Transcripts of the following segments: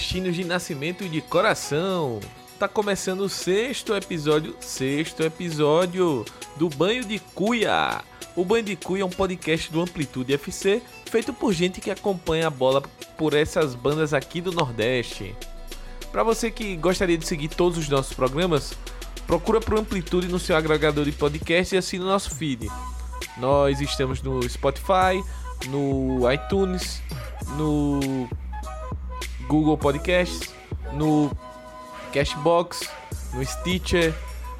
Nordestinos de nascimento e de coração! Tá começando o sexto episódio, sexto episódio do Banho de Cuia. O Banho de Cuia é um podcast do Amplitude FC, feito por gente que acompanha a bola por essas bandas aqui do Nordeste. Para você que gostaria de seguir todos os nossos programas, procura por Amplitude no seu agregador de podcast e assina o nosso feed. Nós estamos no Spotify, no iTunes, no Google Podcasts, no Cashbox, no Stitcher,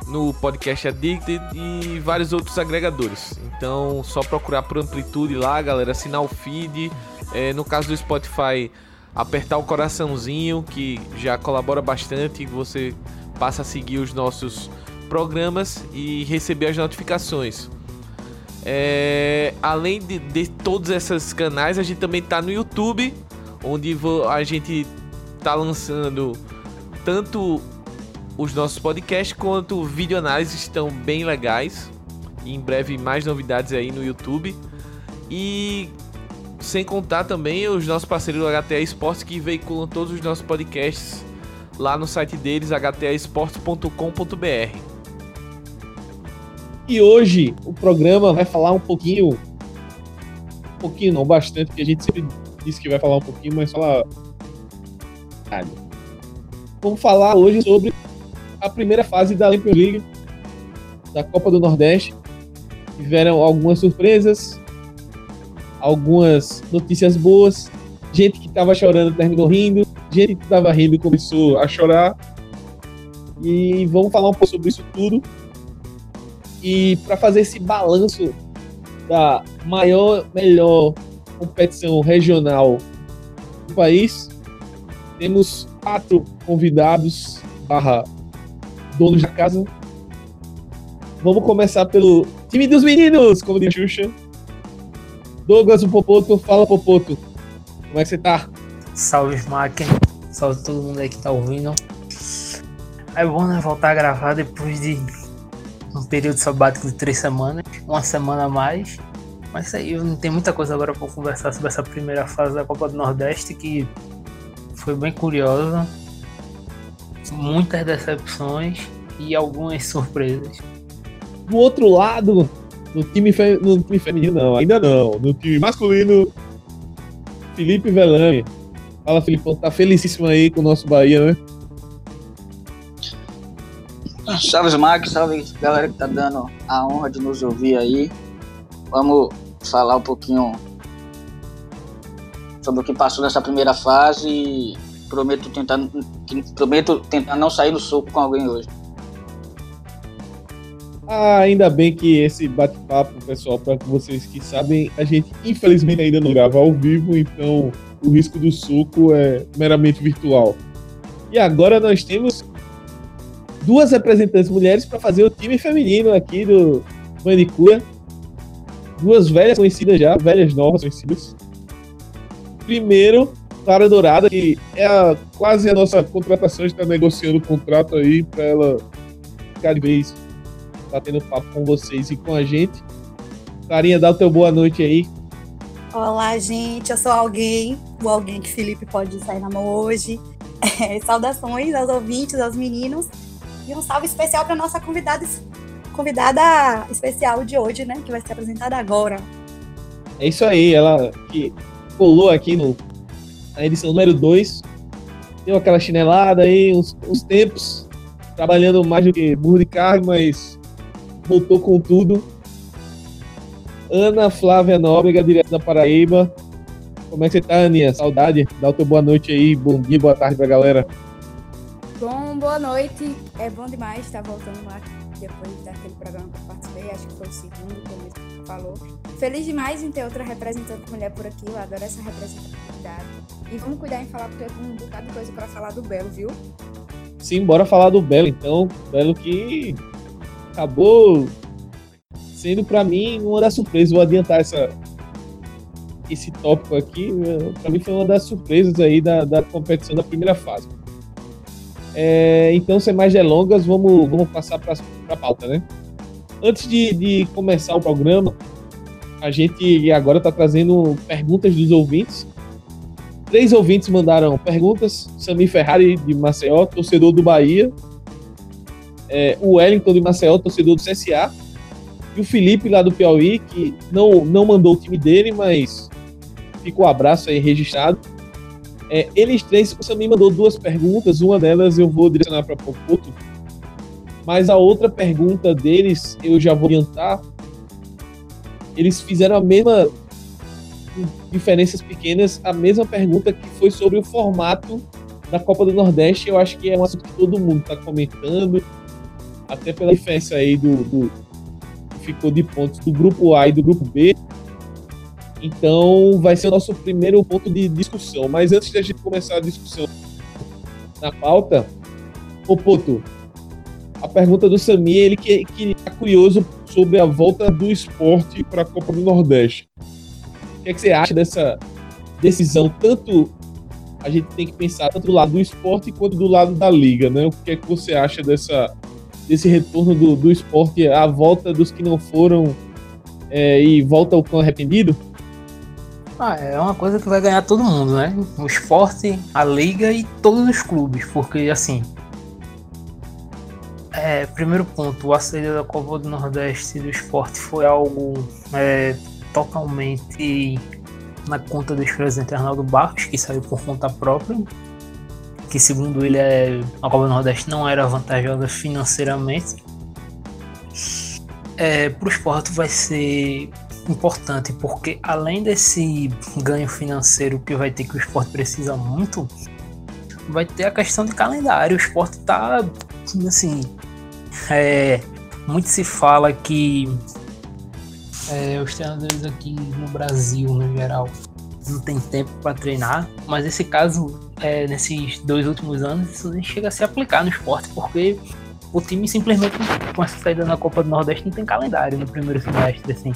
no Podcast Addicted e vários outros agregadores. Então, só procurar por Amplitude lá, galera, assinar o feed. É, no caso do Spotify, apertar o coraçãozinho, que já colabora bastante. Você passa a seguir os nossos programas e receber as notificações. É, além de, de todos esses canais, a gente também está no YouTube onde a gente tá lançando tanto os nossos podcasts quanto vídeo análises estão bem legais. E em breve mais novidades aí no YouTube. E sem contar também os nossos parceiros do HTA Esportes que veiculam todos os nossos podcasts lá no site deles, htaesportes.com.br. E hoje o programa vai falar um pouquinho, um pouquinho não, bastante, porque a gente sempre disse que vai falar um pouquinho, mas fala. Vamos falar hoje sobre a primeira fase da Champions League, da Copa do Nordeste. Tiveram algumas surpresas, algumas notícias boas, gente que estava chorando terminou rindo, gente que estava rindo começou a chorar. E vamos falar um pouco sobre isso tudo. E para fazer esse balanço da maior, melhor competição regional do país. Temos quatro convidados barra donos da casa. Vamos começar pelo time dos meninos, como diz Xuxa. Douglas, o Popoto, fala Popoto. Como é que você tá? Salve máquina, salve todo mundo aí que tá ouvindo. É bom né, voltar a gravar depois de um período sabático de três semanas, uma semana a mais. Mas isso aí, não tem muita coisa agora para conversar sobre essa primeira fase da Copa do Nordeste que foi bem curiosa. Muitas decepções e algumas surpresas. Do outro lado, no time, fe... no time feminino, não, ainda não. No time masculino, Felipe Velame. Fala, Filipão, tá felicíssimo aí com o nosso Bahia, né? Salve, Max, salve galera que tá dando a honra de nos ouvir aí. Vamos falar um pouquinho sobre o que passou nessa primeira fase e prometo tentar, prometo tentar não sair no soco com alguém hoje. Ah, ainda bem que esse bate-papo, pessoal, para vocês que sabem, a gente infelizmente ainda não grava ao vivo, então o risco do soco é meramente virtual. E agora nós temos duas representantes mulheres para fazer o time feminino aqui do Manicura duas velhas conhecidas já, velhas novas conhecidas. Primeiro, Clara Dourada, que é a, quase a nossa contratação, está negociando o contrato aí para ela ficar de vez batendo papo com vocês e com a gente. Clarinha, dá o teu boa noite aí. Olá, gente. Eu sou alguém, o alguém que Felipe pode sair na mão hoje. É, saudações aos ouvintes, aos meninos. E um salve especial para nossa convidada convidada especial de hoje, né? Que vai ser apresentada agora. É isso aí, ela que colou aqui no, na edição número 2. Deu aquela chinelada aí, uns, uns tempos, trabalhando mais do que burro de carne, mas voltou com tudo. Ana Flávia Nóbrega, direto da Paraíba. Como é que você tá, Aninha? Saudade. Dá o teu boa noite aí, bom dia, boa tarde pra galera. Bom, boa noite. É bom demais estar voltando lá depois daquele programa que eu participei, acho que foi o segundo, como ele falou. Feliz demais em ter outra representante mulher por aqui, eu adoro essa representatividade. E vamos cuidar em falar, porque eu tenho um bocado de coisa para falar do Belo, viu? Sim, bora falar do Belo, então. Belo que acabou sendo para mim uma das surpresas. Vou adiantar essa, esse tópico aqui. Para mim foi uma das surpresas aí da, da competição da primeira fase. É, então, sem mais delongas, vamos, vamos passar para a pauta, né? Antes de, de começar o programa, a gente agora está trazendo perguntas dos ouvintes. Três ouvintes mandaram perguntas. Sami Ferrari, de Maceió, torcedor do Bahia. É, o Wellington, de Maceió, torcedor do CSA. E o Felipe, lá do Piauí, que não, não mandou o time dele, mas ficou o abraço aí registrado. É, eles três, o mandou duas perguntas. Uma delas eu vou direcionar para Popoto. Mas a outra pergunta deles, eu já vou adiantar. Eles fizeram a mesma diferenças pequenas, a mesma pergunta que foi sobre o formato da Copa do Nordeste. Eu acho que é um assunto que todo mundo está comentando, até pela diferença aí do, do ficou de pontos do grupo A e do grupo B. Então vai ser o nosso primeiro ponto de discussão. Mas antes de a gente começar a discussão na pauta, o Poto, a pergunta do Sami, ele que, que tá curioso sobre a volta do esporte para a Copa do Nordeste. O que, é que você acha dessa decisão? Tanto a gente tem que pensar tanto do lado do esporte quanto do lado da liga, né? O que é que você acha dessa, desse retorno do, do esporte, a volta dos que não foram é, e volta o cão arrependido? Ah, é uma coisa que vai ganhar todo mundo, né? O esporte, a liga e todos os clubes, porque assim. É, primeiro ponto, a saída da Copa do Nordeste do esporte foi algo é, totalmente na conta do ex-presidente Arnaldo Barros, que saiu por conta própria, que segundo ele é, a Copa do Nordeste não era vantajosa financeiramente. É, para o esporte vai ser importante, porque além desse ganho financeiro que vai ter que o esporte precisa muito, vai ter a questão de calendário. O esporte está assim. É, muito se fala que é, os treinadores aqui no Brasil, no geral, não tem tempo para treinar, mas esse caso, é, nesses dois últimos anos, isso nem chega a se aplicar no esporte, porque o time simplesmente, com essa saída na Copa do Nordeste, não tem calendário no primeiro semestre, assim.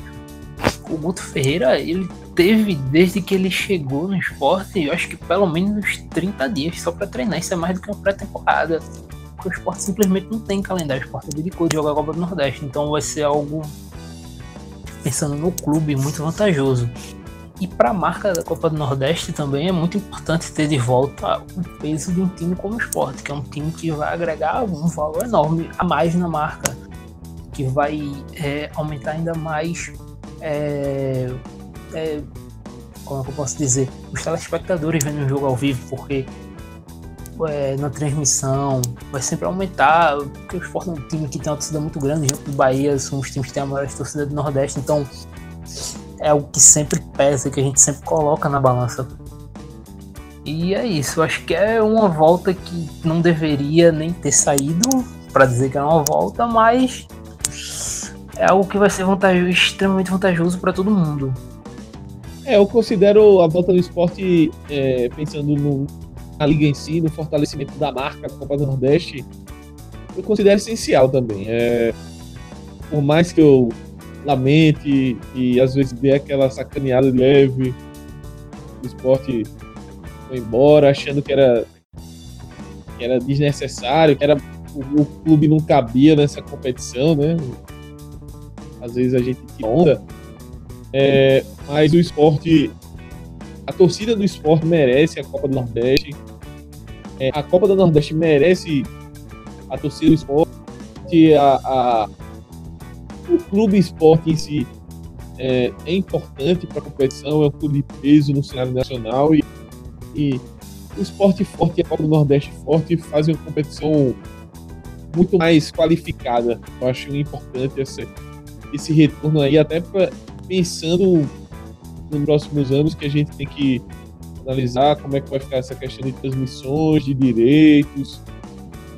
O Guto Ferreira, ele teve, desde que ele chegou no esporte, eu acho que pelo menos uns 30 dias só para treinar, isso é mais do que uma pré-temporada. Porque o esporte simplesmente não tem calendário, o esporte dedicou de jogar a Copa do Nordeste, então vai ser algo pensando no clube, muito vantajoso. E para a marca da Copa do Nordeste também é muito importante ter de volta o peso de um time como o Sport, que é um time que vai agregar um valor enorme a mais na marca, que vai é, aumentar ainda mais. É, é, como é que eu posso dizer? Os telespectadores vendo o jogo ao vivo, porque é, na transmissão, vai sempre aumentar, porque o Sport é um time que tem uma torcida muito grande, junto do Bahia, são os times que têm a maior torcida do Nordeste, então é o que sempre pesa, que a gente sempre coloca na balança. E é isso, acho que é uma volta que não deveria nem ter saído, para dizer que é uma volta, mas é algo que vai ser vantajoso, extremamente vantajoso para todo mundo. É, eu considero a volta do esporte, é, pensando no, na liga em si, no fortalecimento da marca Copa do Nordeste, eu considero essencial também. É, por mais que eu lamente e às vezes dê aquela sacaneada leve, o esporte foi embora achando que era, que era desnecessário, que era, o, o clube não cabia nessa competição, né? Às vezes a gente tira onda. É, mas o esporte a torcida do esporte merece a Copa do Nordeste. É, a Copa do Nordeste merece a torcida do esporte, a, a o clube esporte em si é, é importante para a competição, é um clube de peso no cenário nacional e, e o esporte forte e a Copa do Nordeste forte fazem uma competição muito mais qualificada. Eu acho importante esse, esse retorno aí, até pra, pensando nos próximos anos que a gente tem que analisar como é que vai ficar essa questão de transmissões, de direitos,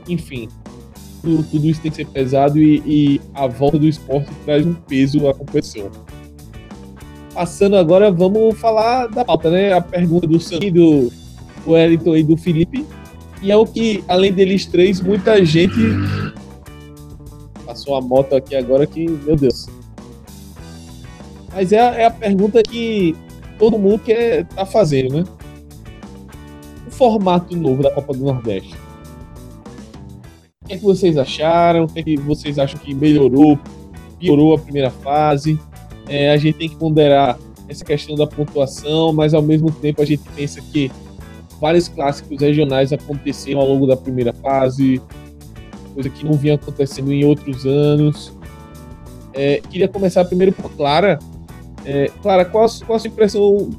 enfim. Tudo, tudo isso tem que ser pesado e, e, a volta do esporte traz um peso à competição. Passando agora, vamos falar da pauta, né? A pergunta do Sam, do Wellington e do Felipe. E é o que, além deles três, muita gente. Passou a moto aqui agora que, meu Deus. Mas é, é a pergunta que todo mundo quer tá fazendo, né? Formato novo da Copa do Nordeste. O que, é que vocês acharam? O que, é que vocês acham que melhorou, piorou a primeira fase? É, a gente tem que ponderar essa questão da pontuação, mas ao mesmo tempo a gente pensa que vários clássicos regionais aconteceram ao longo da primeira fase, coisa que não vinha acontecendo em outros anos. É, queria começar primeiro por Clara. É, Clara, qual a, qual a sua impressão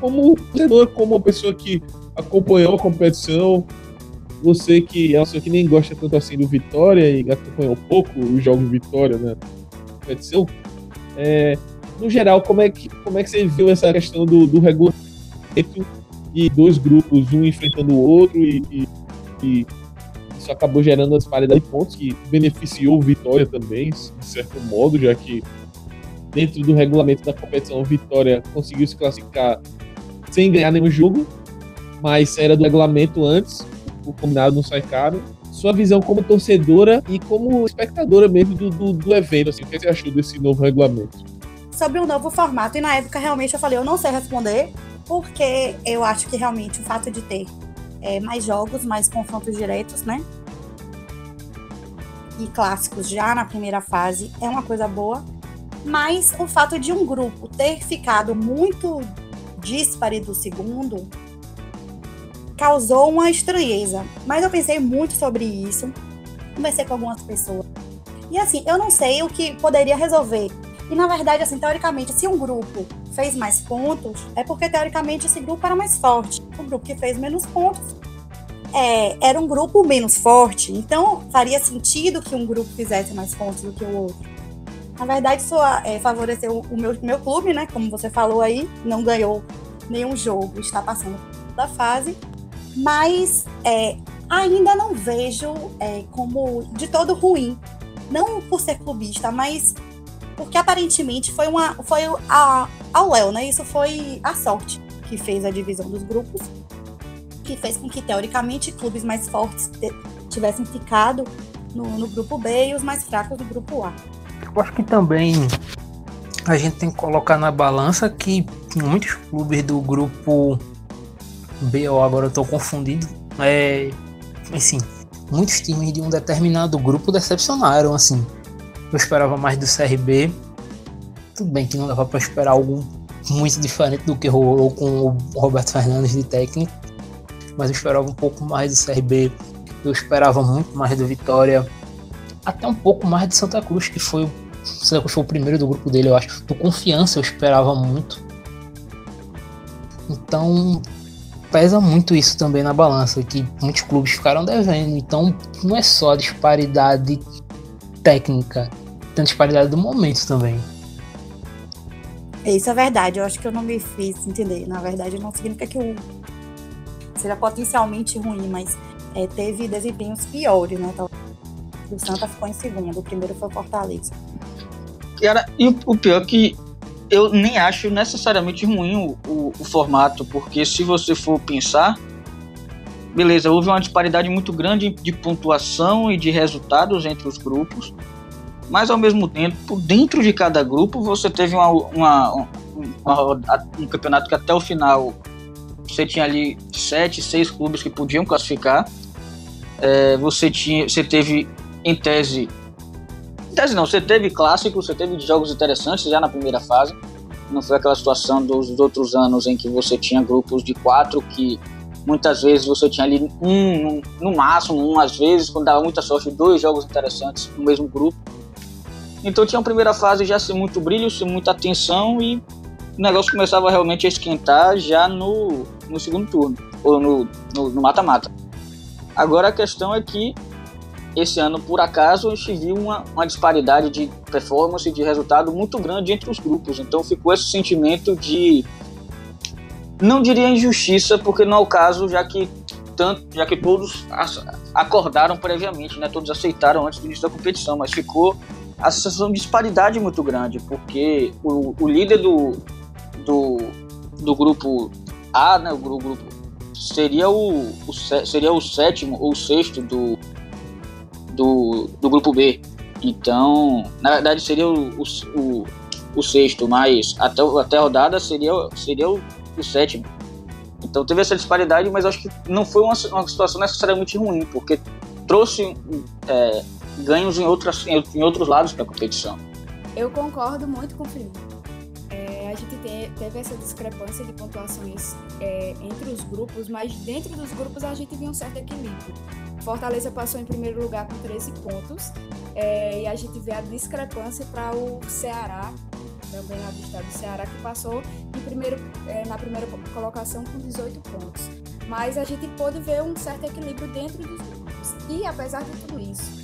como torcedor, como uma pessoa que acompanhou a competição, você que é uma que nem gosta tanto assim do Vitória e acompanhou pouco os jogos de Vitória na competição, é, no geral, como é, que, como é que você viu essa questão do, do regulamento e dois grupos, um enfrentando o outro, e, e, e isso acabou gerando uma disparidade de pontos que beneficiou o Vitória também, de certo modo, já que dentro do regulamento da competição, o Vitória conseguiu se classificar sem ganhar nenhum jogo, mas era do regulamento antes, o combinado não sai caro. Sua visão como torcedora e como espectadora mesmo do, do, do evento, assim, o que você achou desse novo regulamento? Sobre o um novo formato, e na época realmente eu falei, eu não sei responder, porque eu acho que realmente o fato de ter é, mais jogos, mais confrontos diretos, né? E clássicos já na primeira fase é uma coisa boa, mas o fato de um grupo ter ficado muito dispare do segundo causou uma estranheza. Mas eu pensei muito sobre isso, conversei com algumas pessoas. E assim, eu não sei o que poderia resolver. E na verdade, assim, teoricamente, se um grupo fez mais pontos, é porque teoricamente esse grupo era mais forte. O grupo que fez menos pontos é, era um grupo menos forte. Então faria sentido que um grupo fizesse mais pontos do que o outro. Na verdade, isso é, favoreceu o meu, meu clube, né? Como você falou aí, não ganhou nenhum jogo, está passando da fase, mas é, ainda não vejo é, como de todo ruim. Não por ser clubista, mas porque aparentemente foi uma foi a, ao Léo, né? Isso foi a sorte que fez a divisão dos grupos, que fez com que teoricamente clubes mais fortes tivessem ficado no, no grupo B e os mais fracos no grupo A. Eu acho que também a gente tem que colocar na balança que muitos clubes do grupo B, ou agora eu tô confundido, é, assim, muitos times de um determinado grupo decepcionaram, assim. Eu esperava mais do CRB. Tudo bem que não dava para esperar algo muito diferente do que rolou com o Roberto Fernandes de técnico, mas eu esperava um pouco mais do CRB. Eu esperava muito mais do Vitória, até um pouco mais de Santa Cruz, que foi Santa Cruz foi o primeiro do grupo dele, eu acho. Do Confiança eu esperava muito. Então, pesa muito isso também na balança, que muitos clubes ficaram devendo. Então, não é só a disparidade técnica, tem a disparidade do momento também. Isso é verdade, eu acho que eu não me fiz entender. Na verdade, não significa que o seja potencialmente ruim, mas é, teve desempenhos piores, né? Então, o Santa ficou em segundo, o primeiro foi o Fortaleza. Cara, e o pior é que eu nem acho necessariamente ruim o, o, o, formato, porque se você for pensar, beleza, houve uma disparidade muito grande de pontuação e de resultados entre os grupos, mas ao mesmo tempo, dentro de cada grupo, você teve uma, uma, uma, um campeonato que até o final você tinha ali sete, seis clubes que podiam classificar. É, você, tinha, você teve, em tese, tese não, você teve clássicos, você teve jogos interessantes já na primeira fase. Não foi aquela situação dos outros anos em que você tinha grupos de quatro que muitas vezes você tinha ali um, no máximo, um às vezes, quando dava muita sorte, dois jogos interessantes no mesmo grupo. Então tinha uma primeira fase já sem muito brilho, sem muita atenção e o negócio começava realmente a esquentar já no, no segundo turno, ou no mata-mata. Agora a questão é que esse ano, por acaso, a gente viu uma, uma disparidade de performance de resultado muito grande entre os grupos. Então ficou esse sentimento de. Não diria injustiça, porque não é o caso, já que, tanto, já que todos acordaram previamente, né? todos aceitaram antes do início da competição, mas ficou a sensação de disparidade muito grande, porque o, o líder do, do, do grupo A, né, o grupo seria o, o, seria o sétimo ou sexto do, do, do grupo B. Então, na verdade, seria o, o, o, sexto, mas até, até a rodada seria, seria o, o sétimo. Então teve essa disparidade, mas acho que não foi uma, uma situação necessariamente ruim, porque trouxe é, ganhos em, outras, em, em outros lados da competição. Eu concordo muito com o Felipe. Teve essa discrepância de pontuações é, entre os grupos, mas dentro dos grupos a gente viu um certo equilíbrio. Fortaleza passou em primeiro lugar com 13 pontos é, e a gente vê a discrepância para o Ceará, também lá do estado do Ceará, que passou primeiro, é, na primeira colocação com 18 pontos. Mas a gente pôde ver um certo equilíbrio dentro dos grupos. E apesar de tudo isso,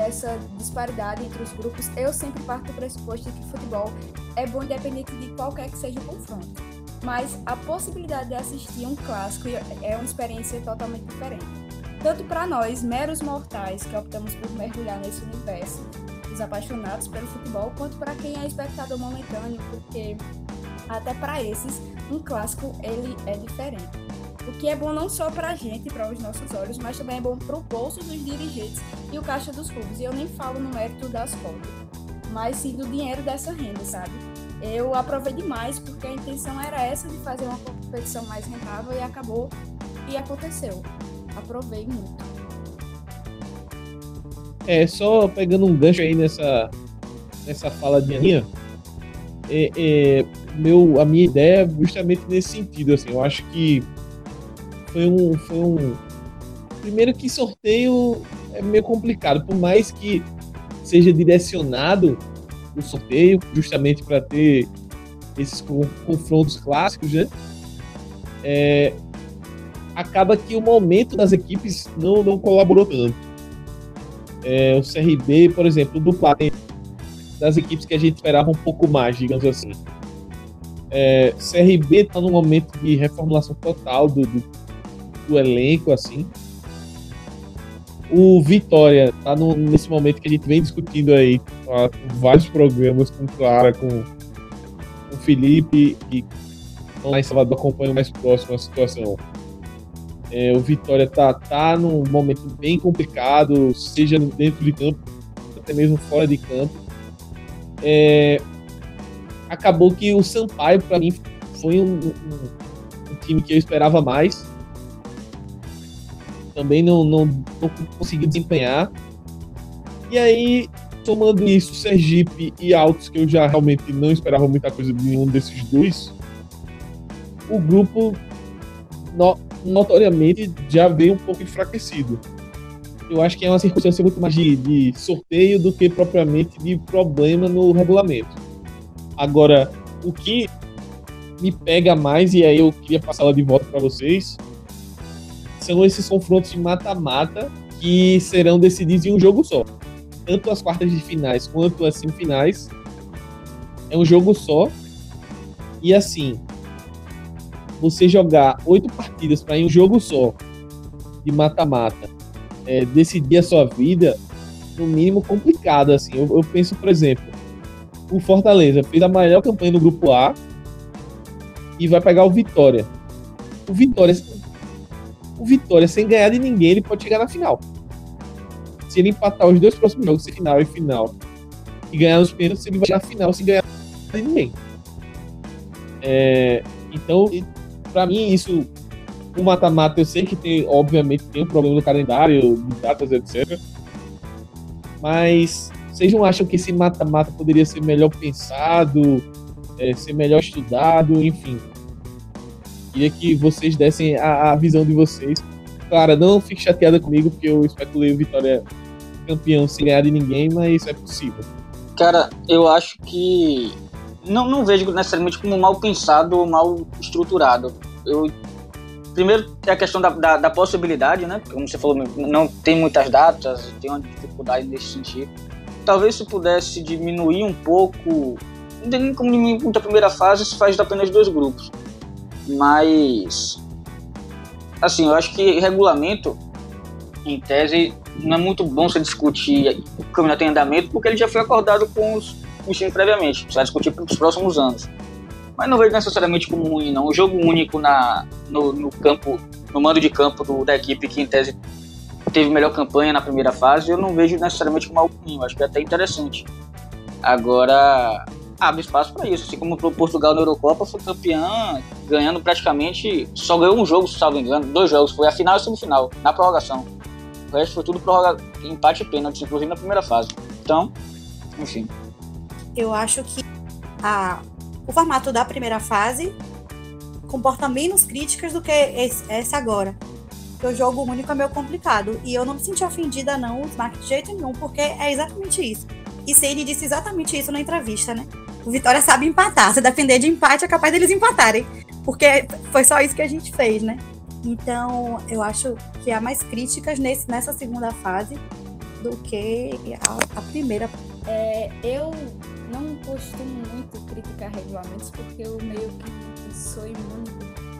essa disparidade entre os grupos, eu sempre parto do pressuposto que futebol é bom independente de qualquer que seja o confronto. Mas a possibilidade de assistir um clássico é uma experiência totalmente diferente. Tanto para nós, meros mortais, que optamos por mergulhar nesse universo, os apaixonados pelo futebol, quanto para quem é espectador momentâneo, porque até para esses, um clássico ele é diferente. O que é bom não só para a gente, para os nossos olhos, mas também é bom para o bolso dos dirigentes e o caixa dos clubes. E eu nem falo no mérito das cotas, mas sim do dinheiro dessa renda, sabe? Eu aprovei demais porque a intenção era essa de fazer uma competição mais rentável e acabou e aconteceu. Aprovei muito. É, só pegando um gancho aí nessa, nessa fala de minha, é, é, meu, a minha ideia é justamente nesse sentido, assim, eu acho que foi um, foi um... Primeiro que sorteio é meio complicado, por mais que seja direcionado o sorteio, justamente para ter esses confrontos clássicos, né? É, acaba que o momento das equipes não, não colaborou tanto. É, o CRB, por exemplo, do das equipes que a gente esperava um pouco mais, digamos assim. É, CRB está num momento de reformulação total do, do, do elenco, assim. O Vitória está nesse momento que a gente vem discutindo aí, vários programas, com Clara, com, o Felipe, e lá em Salvador acompanham mais próximo a situação. É, o Vitória tá, tá num momento bem complicado, seja dentro de campo, até mesmo fora de campo. É, acabou que o Sampaio, para mim, foi um, um, um, time que eu esperava mais. Também não, não, não conseguiu desempenhar. E aí, somando isso, Sergipe e Altos, que eu já realmente não esperava muita coisa de nenhum desses dois, o grupo no, notoriamente já veio um pouco enfraquecido. Eu acho que é uma circunstância muito mais de, de sorteio do que propriamente de problema no regulamento. Agora, o que me pega mais, e aí eu queria passar ela de volta para vocês, são esses confrontos de mata-mata que serão decididos em um jogo só. Tanto as quartas de finais quanto as semifinais. É um jogo só. E assim, você jogar oito partidas para em um jogo só de mata-mata é, decidir a sua vida, no mínimo complicado. Assim, eu, eu, penso, por exemplo, o Fortaleza fez a melhor campanha no grupo A e vai pegar o Vitória. O Vitória, o Vitória sem ganhar de ninguém, ele pode chegar na final. Se ele empatar os dois próximos jogos, final e final, e ganhar nos pênaltis, ele vai na final sem ganhar de ninguém. É, então, para mim, isso, o mata-mata, eu sei que tem, obviamente, tem um problema do calendário, de datas, etc. Mas vocês não acham que esse mata-mata poderia ser melhor pensado, é, ser melhor estudado, enfim? Queria que vocês dessem a, a visão de vocês. Claro, não fique chateada comigo, porque eu especulei o Vitória campeão sem ganhar de ninguém, mas é possível. Cara, eu acho que não, não vejo necessariamente como mal pensado ou mal estruturado. Eu, primeiro, é a questão da, da, da, possibilidade, né? Como você falou, não tem muitas datas, tem uma dificuldade nesse sentido. Talvez se pudesse diminuir um pouco, não tem nem como diminuir muito a primeira fase, se faz apenas dois grupos. Mas, assim, eu acho que regulamento, em tese, não é muito bom você discutir o campeonato em andamento, porque ele já foi acordado com os o time previamente. Você vai discutir para os próximos anos. Mas não vejo necessariamente como ruim, não. O jogo único na, no, no campo, no mando de campo do, da equipe que em tese teve melhor campanha na primeira fase, eu não vejo necessariamente como algo ruim. Eu acho que é até interessante. Agora, abre espaço para isso. Assim como o Portugal na Eurocopa foi campeã, ganhando praticamente. Só ganhou um jogo, se salvo engano, dois jogos. Foi a final e a semifinal, na prorrogação. O resto foi tudo prorroga, empate e pênalti, inclusive na primeira fase. Então, enfim eu acho que a o formato da primeira fase comporta menos críticas do que esse, esse agora. Porque o jogo único é meio complicado. E eu não me senti ofendida, não, Smack, de jeito nenhum, porque é exatamente isso. E Cine disse exatamente isso na entrevista, né? O Vitória sabe empatar. Se depender de empate, é capaz deles empatarem. Porque foi só isso que a gente fez, né? Então, eu acho que há mais críticas nesse, nessa segunda fase do que a, a primeira. É, eu não costumo muito criticar regulamentos porque eu meio que sou imune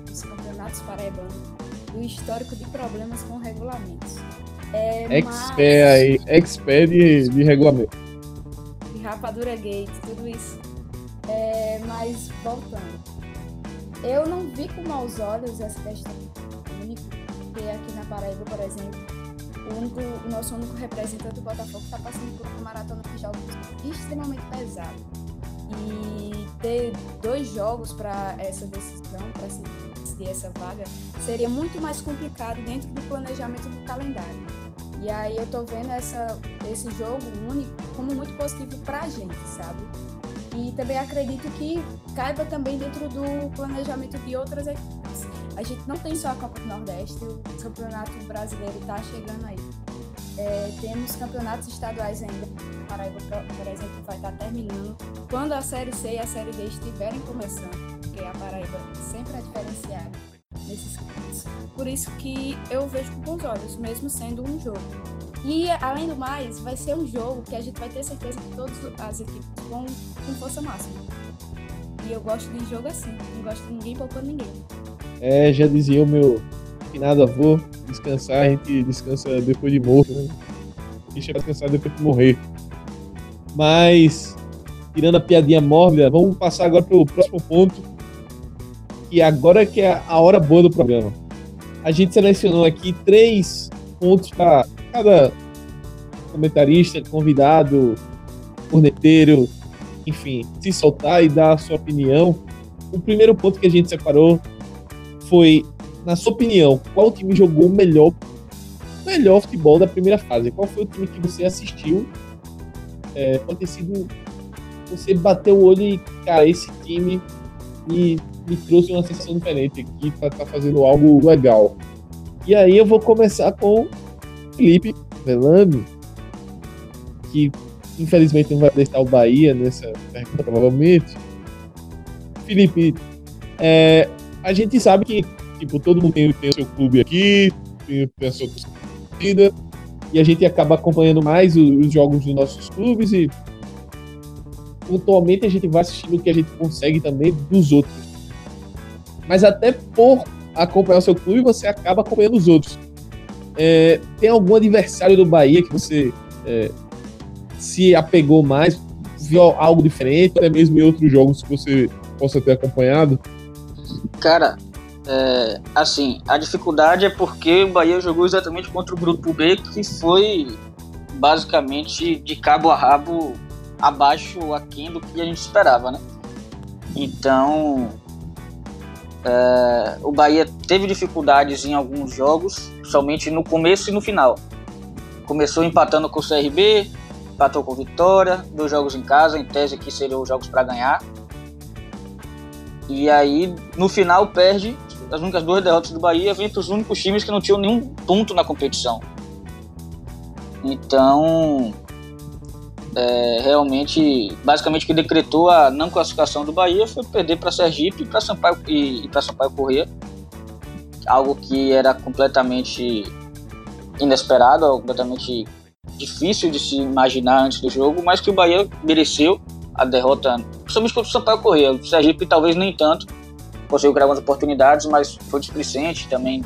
dos campeonatos paraibanos do histórico de problemas com regulamentos. É, expert mas... aí, expert de, de regulamento. De rapadura gate, tudo isso. É, mas voltando. Eu não vi com maus olhos essa questão porque aqui na Paraíba, por exemplo, o, único, o nosso único representante do Botafogo está passando por uma maratona de jogos extremamente pesada. E ter dois jogos para essa decisão, para decidir essa vaga, seria muito mais complicado dentro do planejamento do calendário. E aí eu tô vendo essa, esse jogo único como muito positivo para a gente, sabe? E também acredito que caiba também dentro do planejamento de outras equipes. A gente não tem só a Copa do Nordeste, o Campeonato Brasileiro está chegando aí. É, temos campeonatos estaduais ainda. Paraíba, por exemplo, vai estar tá terminando. Quando a Série C e a Série D estiverem começando, porque a Paraíba sempre é diferenciada nesses. Por isso que eu vejo com bons olhos, mesmo sendo um jogo. E, além do mais, vai ser um jogo que a gente vai ter certeza que todas as equipes vão com força máxima. E eu gosto de jogo assim, não gosto de ninguém poupando ninguém. É, já dizia o meu finado avô, descansar, a gente descansa depois de morto, né? Deixa descansar depois de morrer. Mas, tirando a piadinha mórbida, vamos passar agora para o próximo ponto, que agora que é a hora boa do programa. A gente selecionou aqui três pontos para cada comentarista, convidado, corneteiro, enfim, se soltar e dar a sua opinião. O primeiro ponto que a gente separou foi, na sua opinião, qual time jogou o melhor, melhor futebol da primeira fase? Qual foi o time que você assistiu? É, pode ter sido. Você bateu o olho e, cara, esse time me, me trouxe uma sensação diferente aqui, tá, tá fazendo algo legal. E aí eu vou começar com Felipe Velame, que infelizmente não vai deixar o Bahia nessa pergunta, provavelmente. Felipe, é, a gente sabe que tipo, todo mundo tem, tem o seu clube aqui, tem, a sua torcida, e a gente acaba acompanhando mais os, os jogos dos nossos clubes e pontualmente a gente vai assistindo o que a gente consegue também dos outros. Mas até por acompanhar o seu clube, você acaba acompanhando os outros. É, tem algum adversário do Bahia que você é, se apegou mais, viu algo diferente, até mesmo em outros jogos que você possa ter acompanhado? Cara, é, assim, a dificuldade é porque o Bahia jogou exatamente contra o Grupo B, que foi basicamente de cabo a rabo abaixo aquém do que a gente esperava, né? Então, é, o Bahia teve dificuldades em alguns jogos, somente no começo e no final. Começou empatando com o CRB, empatou com o Vitória, dois jogos em casa, em tese que seriam os jogos para ganhar. E aí, no final, perde as únicas duas derrotas do Bahia, vem para os únicos times que não tinham nenhum ponto na competição. Então, é, realmente, basicamente, que decretou a não classificação do Bahia foi perder para Sergipe pra Sampaio, e para Sampaio Corrêa, algo que era completamente inesperado, completamente difícil de se imaginar antes do jogo, mas que o Bahia mereceu a derrota, principalmente contra o Sampaio Corrêa. O Sergipe talvez nem tanto, conseguiu criar algumas oportunidades, mas foi displicente também.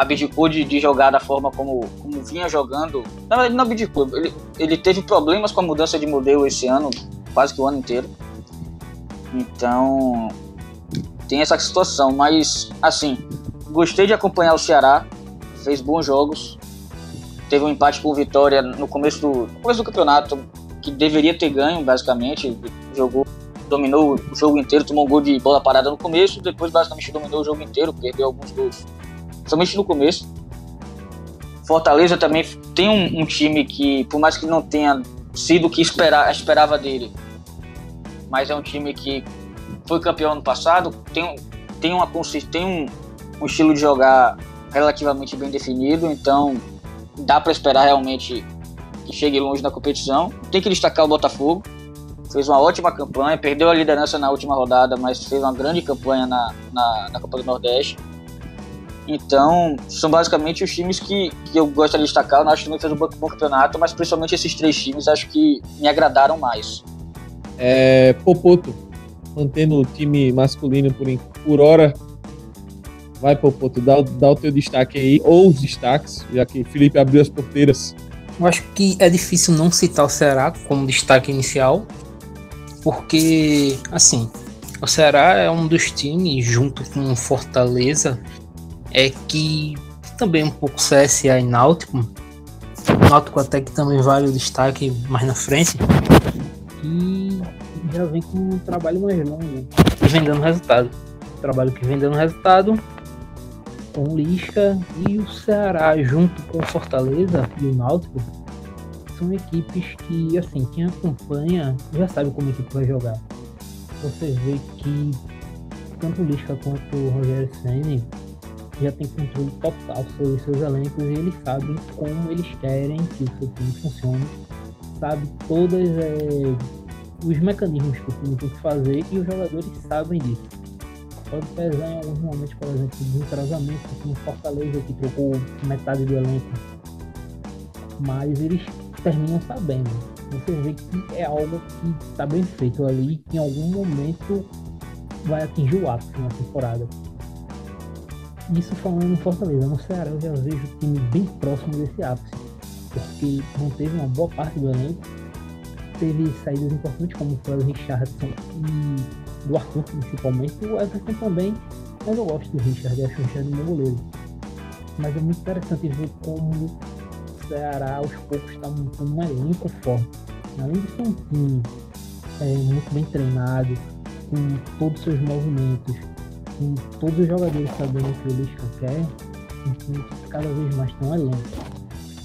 Abdicou de, de jogar da forma como, como vinha jogando. Na verdade, não abdicou. Ele, ele teve problemas com a mudança de modelo esse ano, quase que o ano inteiro. Então, tem essa situação. Mas, assim, gostei de acompanhar o Ceará. Fez bons jogos. Teve um empate com o Vitória no começo do, no começo do campeonato, que deveria ter ganho, basicamente. Jogou, dominou o jogo inteiro, tomou um gol de bola parada no começo, depois basicamente dominou o jogo inteiro, perdeu alguns gols, somente no começo. Fortaleza também tem um, um, time que, por mais que não tenha sido o que esperar, esperava dele, mas é um time que foi campeão ano passado, tem, tem, uma, tem um, um estilo de jogar relativamente bem definido, então dá para esperar realmente que chegue longe na competição. Tem que destacar o Botafogo, fez uma ótima campanha, perdeu a liderança na última rodada, mas fez uma grande campanha na, na, na Copa do Nordeste. Então, são basicamente os times que, que eu gostaria de destacar. Eu acho que também fez um bom campeonato, mas principalmente esses três times acho que me agradaram mais. É, Popoto, mantendo o time masculino por, por hora. Vai, Popoto, dá, dá o teu destaque aí, ou os destaques, já que Felipe abriu as porteiras. Eu acho que é difícil não citar o Ceará como destaque inicial, porque, assim, o Ceará é um dos times, junto com Fortaleza, é que também um pouco CSA e Náutico, Náutico até que também vale o destaque mais na frente, e já vem com um trabalho mais longo e vem dando resultado. Trabalho que vem dando resultado com Lisca e o Ceará junto com o Fortaleza e o Náutico são equipes que, assim, quem acompanha já sabe como a equipe vai jogar. Você vê que tanto o Lisca quanto o Rogério Senna já tem controle total sobre seus elencos e eles sabem como eles querem que o seu time funcione, sabe todas é, os mecanismos que o time tem que fazer e os jogadores sabem disso. Pode pesar em alguns momentos, por exemplo, de entrosamento, como Fortaleza que trocou metade do elenco, mas eles terminam sabendo. Você vê que é algo que está bem feito ali, que em algum momento vai atingir o ápice na temporada. Isso falando em Fortaleza, no Ceará eu já vejo o time bem próximo desse ápice, porque manteve uma boa parte do elenco, teve saídas importantes como foi o Richardson e do Arthur principalmente, o Everton também, mas eu gosto do Richard, acho o Richard bom goleiro. Mas é muito interessante ver como Ceará aos poucos está montando um elenco forte. Além de ser um time é, muito bem treinado, com todos os seus movimentos, com todos os jogadores sabendo o que o Lisca quer, que cada vez mais tem um elenco.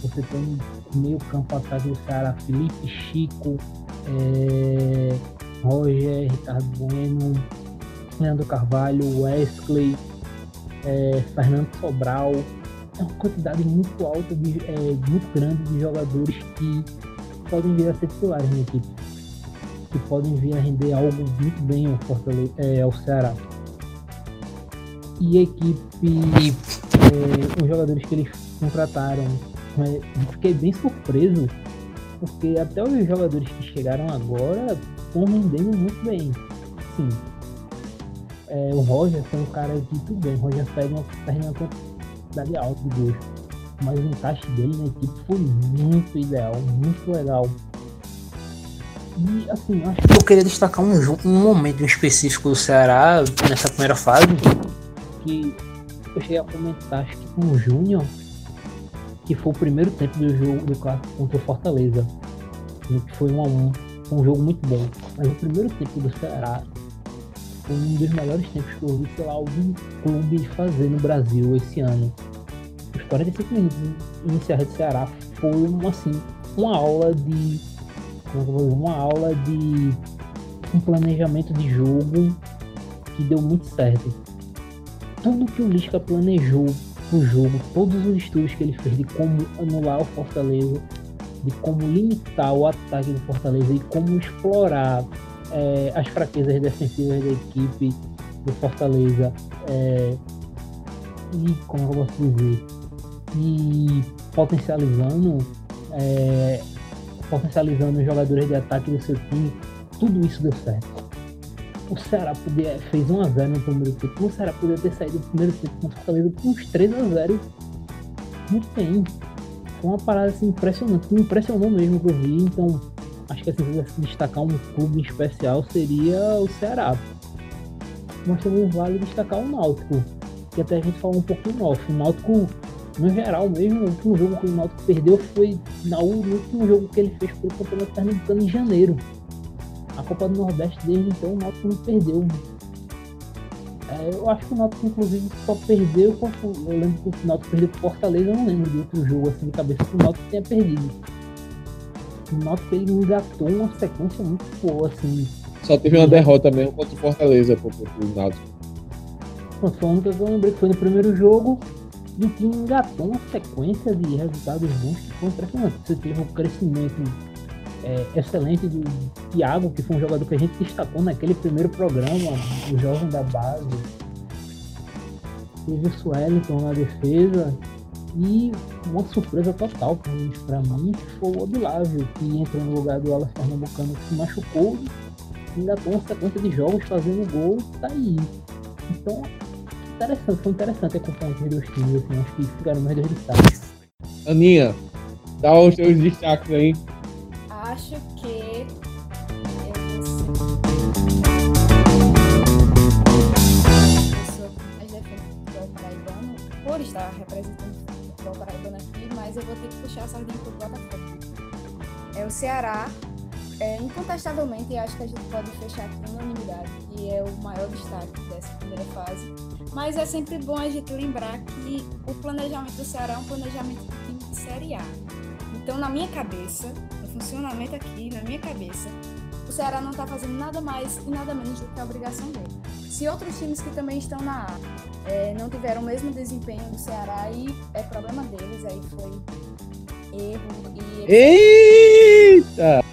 Você tem meio campo atrás do Ceará, Felipe, Chico, é, Roger, Ricardo Bueno, Leandro Carvalho, Wesley, é, Fernando Sobral, é uma quantidade muito alta, de, é, muito grande de jogadores que podem vir a ser titulares na equipe, que podem vir a render algo muito bem ao, é, ao Ceará. E equipe, é, os jogadores que eles contrataram, fiquei bem surpreso, porque até os jogadores que chegaram agora estão rendendo muito bem. Sim. É, o Roger foi um cara que tudo bem, o Roger pega uma, pega uma quantidade alta de gols. Mas o encaixe dele na equipe foi muito ideal, muito legal. E assim, acho que eu queria destacar um, um momento específico do Ceará nessa primeira fase. Que eu cheguei a comentar, acho que com o Júnior, que foi o primeiro tempo do jogo do clássico contra o Fortaleza. Que foi um a um. Um jogo muito bom. Mas o primeiro tempo do Ceará foi um dos melhores tempos que eu vi, sei lá, algum clube fazer no Brasil esse ano. Os 45 minutos iniciais do Ceará foi assim, uma aula de. Como é eu vou dizer? Uma aula de um planejamento de jogo que deu muito certo. Tudo que o Lisca planejou pro jogo, todos os estudos que ele fez de como anular o Fortaleza, de como limitar o ataque do Fortaleza e como explorar é, as fraquezas defensivas da equipe do Fortaleza é, e como eu posso dizer e potencializando é, potencializando os jogadores de ataque do seu time tudo isso deu certo o Ceará podia, fez 1x0 no primeiro tempo o Ceará poderia ter saído do primeiro tempo com Fortaleza com uns 3x0 muito bem foi uma parada assim, impressionante me impressionou mesmo que eu vi então acho que assim, se destacar um clube especial seria o Ceará. Mas também vale destacar o Náutico, que até a gente falou um pouquinho off. O Náutico, no geral mesmo, o último jogo que o Náutico perdeu foi no último jogo que ele fez pelo Campeonato Pernambucano em janeiro. A Copa do Nordeste desde então o Náutico não perdeu. É, eu acho que o Náutico inclusive só perdeu, eu lembro que o Náutico perdeu pro Fortaleza, eu não lembro de outro jogo assim de cabeça que o Náutico tenha perdido o Náutico ele engatou uma sequência muito boa, assim, Só teve uma derrota mesmo contra o Fortaleza pro, pro, Náutico. Foi a única que eu lembrei que foi no primeiro jogo e o time engatou uma sequência de resultados bons que foi impressionante. Você teve um crescimento é, excelente do Thiago, que foi um jogador que a gente destacou naquele primeiro programa, o jovem da base. Teve o Sueliton na defesa e uma surpresa total para mim foi o Obilávio, que entrou no lugar do Alas Pernambucano que se machucou e engatou uma sequência de jogos fazendo gol tá aí. Então, interessante, foi interessante acompanhar os dois times, assim, acho que ficaram mais dois destaques. Aninha, dá os seus destaques aí. Acho que. Eu sou mais defende o futebol paraibano, por estar representando o paraibano aqui, mas eu vou ter que puxar a sardinha pro Botafogo. É o Ceará, é, incontestavelmente, acho que a gente pode fechar aqui unanimidade, que é o maior destaque dessa primeira fase. Mas é sempre bom a gente lembrar que o planejamento do Ceará é um planejamento de time de Série A. Então, na minha cabeça, funcionamento aqui, na minha cabeça, o Ceará não está fazendo nada mais e nada menos do que a obrigação dele. Se outros times que também estão na A é, não tiveram o mesmo desempenho do Ceará, aí é problema deles, aí foi erro e Eita!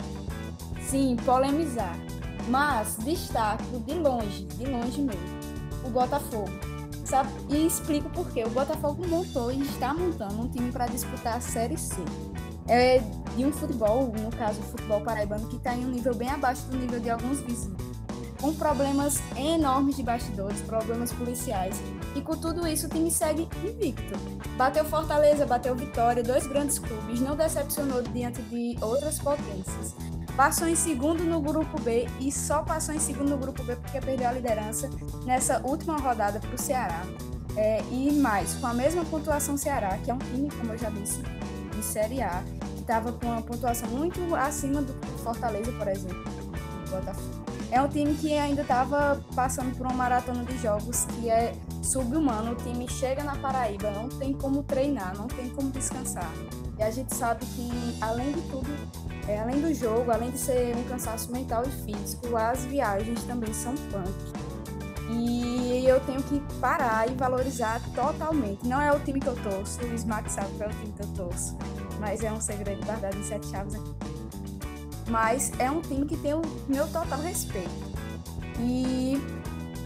sim, polemizar. Mas destaco de longe, de longe mesmo, o Botafogo. Sabe? E explico por quê. O Botafogo montou e está montando um time para disputar a Série C. É de um futebol, no caso o futebol paraibano, que está em um nível bem abaixo do nível de alguns vizinhos. Com problemas enormes de bastidores, problemas policiais. E com tudo isso o time segue invicto. Bateu Fortaleza, bateu Vitória, dois grandes clubes, não decepcionou diante de outras potências passou em segundo no grupo B e só passou em segundo no grupo B porque perdeu a liderança nessa última rodada para o Ceará. É, e mais, com a mesma pontuação Ceará, que é um time, como eu já disse, de Série A, que estava com uma pontuação muito acima do Fortaleza, por exemplo, do Botafogo. É um time que ainda estava passando por uma maratona de jogos que é sub-humano. O time chega na Paraíba, não tem como treinar, não tem como descansar. E a gente sabe que, além de tudo, é, além do jogo, além de ser um cansaço mental e físico, as viagens também são punk. E eu tenho que parar e valorizar totalmente. Não é o time que eu torço, o Smack sabe que é o time que eu torço, mas é um segredo guardado em sete chaves. Mas é um time que tem o meu total respeito. E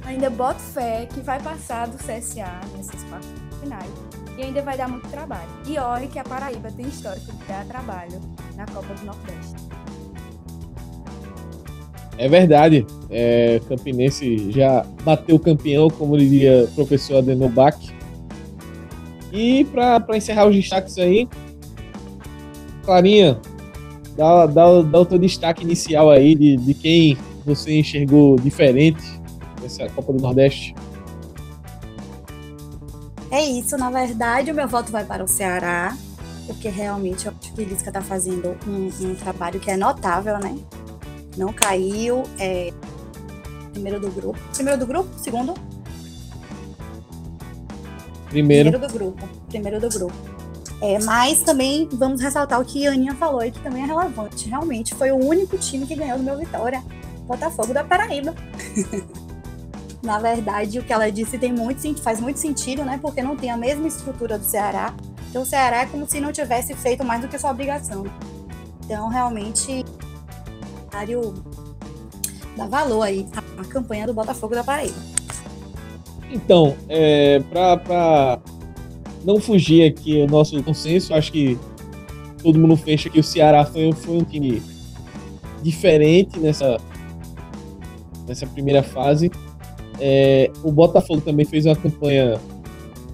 ainda boto fé que vai passar do CSA nessas quartas finais e ainda vai dar muito trabalho. E olhe que a Paraíba tem histórico de dar trabalho na Copa do Nordeste. É verdade. É, Campinense já bateu campeão, como diria o professor Adenobach. E para encerrar os destaques aí, Clarinha, dá, dá, dá o teu destaque inicial aí de, de quem você enxergou diferente nessa Copa do Nordeste. É isso, na verdade, o meu voto vai para o Ceará, porque realmente eu acho que Lisca está fazendo um, um, trabalho que é notável, né? Não caiu, é primeiro do grupo. Primeiro do grupo? Segundo? Primeiro. Primeiro do grupo. Primeiro do grupo. É, mas também vamos ressaltar o que a Aninha falou e que também é relevante. Realmente foi o único time que ganhou do meu Vitória, Botafogo da Paraíba. Na verdade, o que ela disse tem muito, faz muito sentido, né? Porque não tem a mesma estrutura do Ceará. Então, o Ceará é como se não tivesse feito mais do que sua obrigação. Então, realmente, dá valor aí à campanha do Botafogo da Paraíba. Então, é, para não fugir aqui o nosso consenso, acho que todo mundo fecha que o Ceará foi, foi um time diferente nessa, nessa primeira fase. É, o Botafogo também fez uma campanha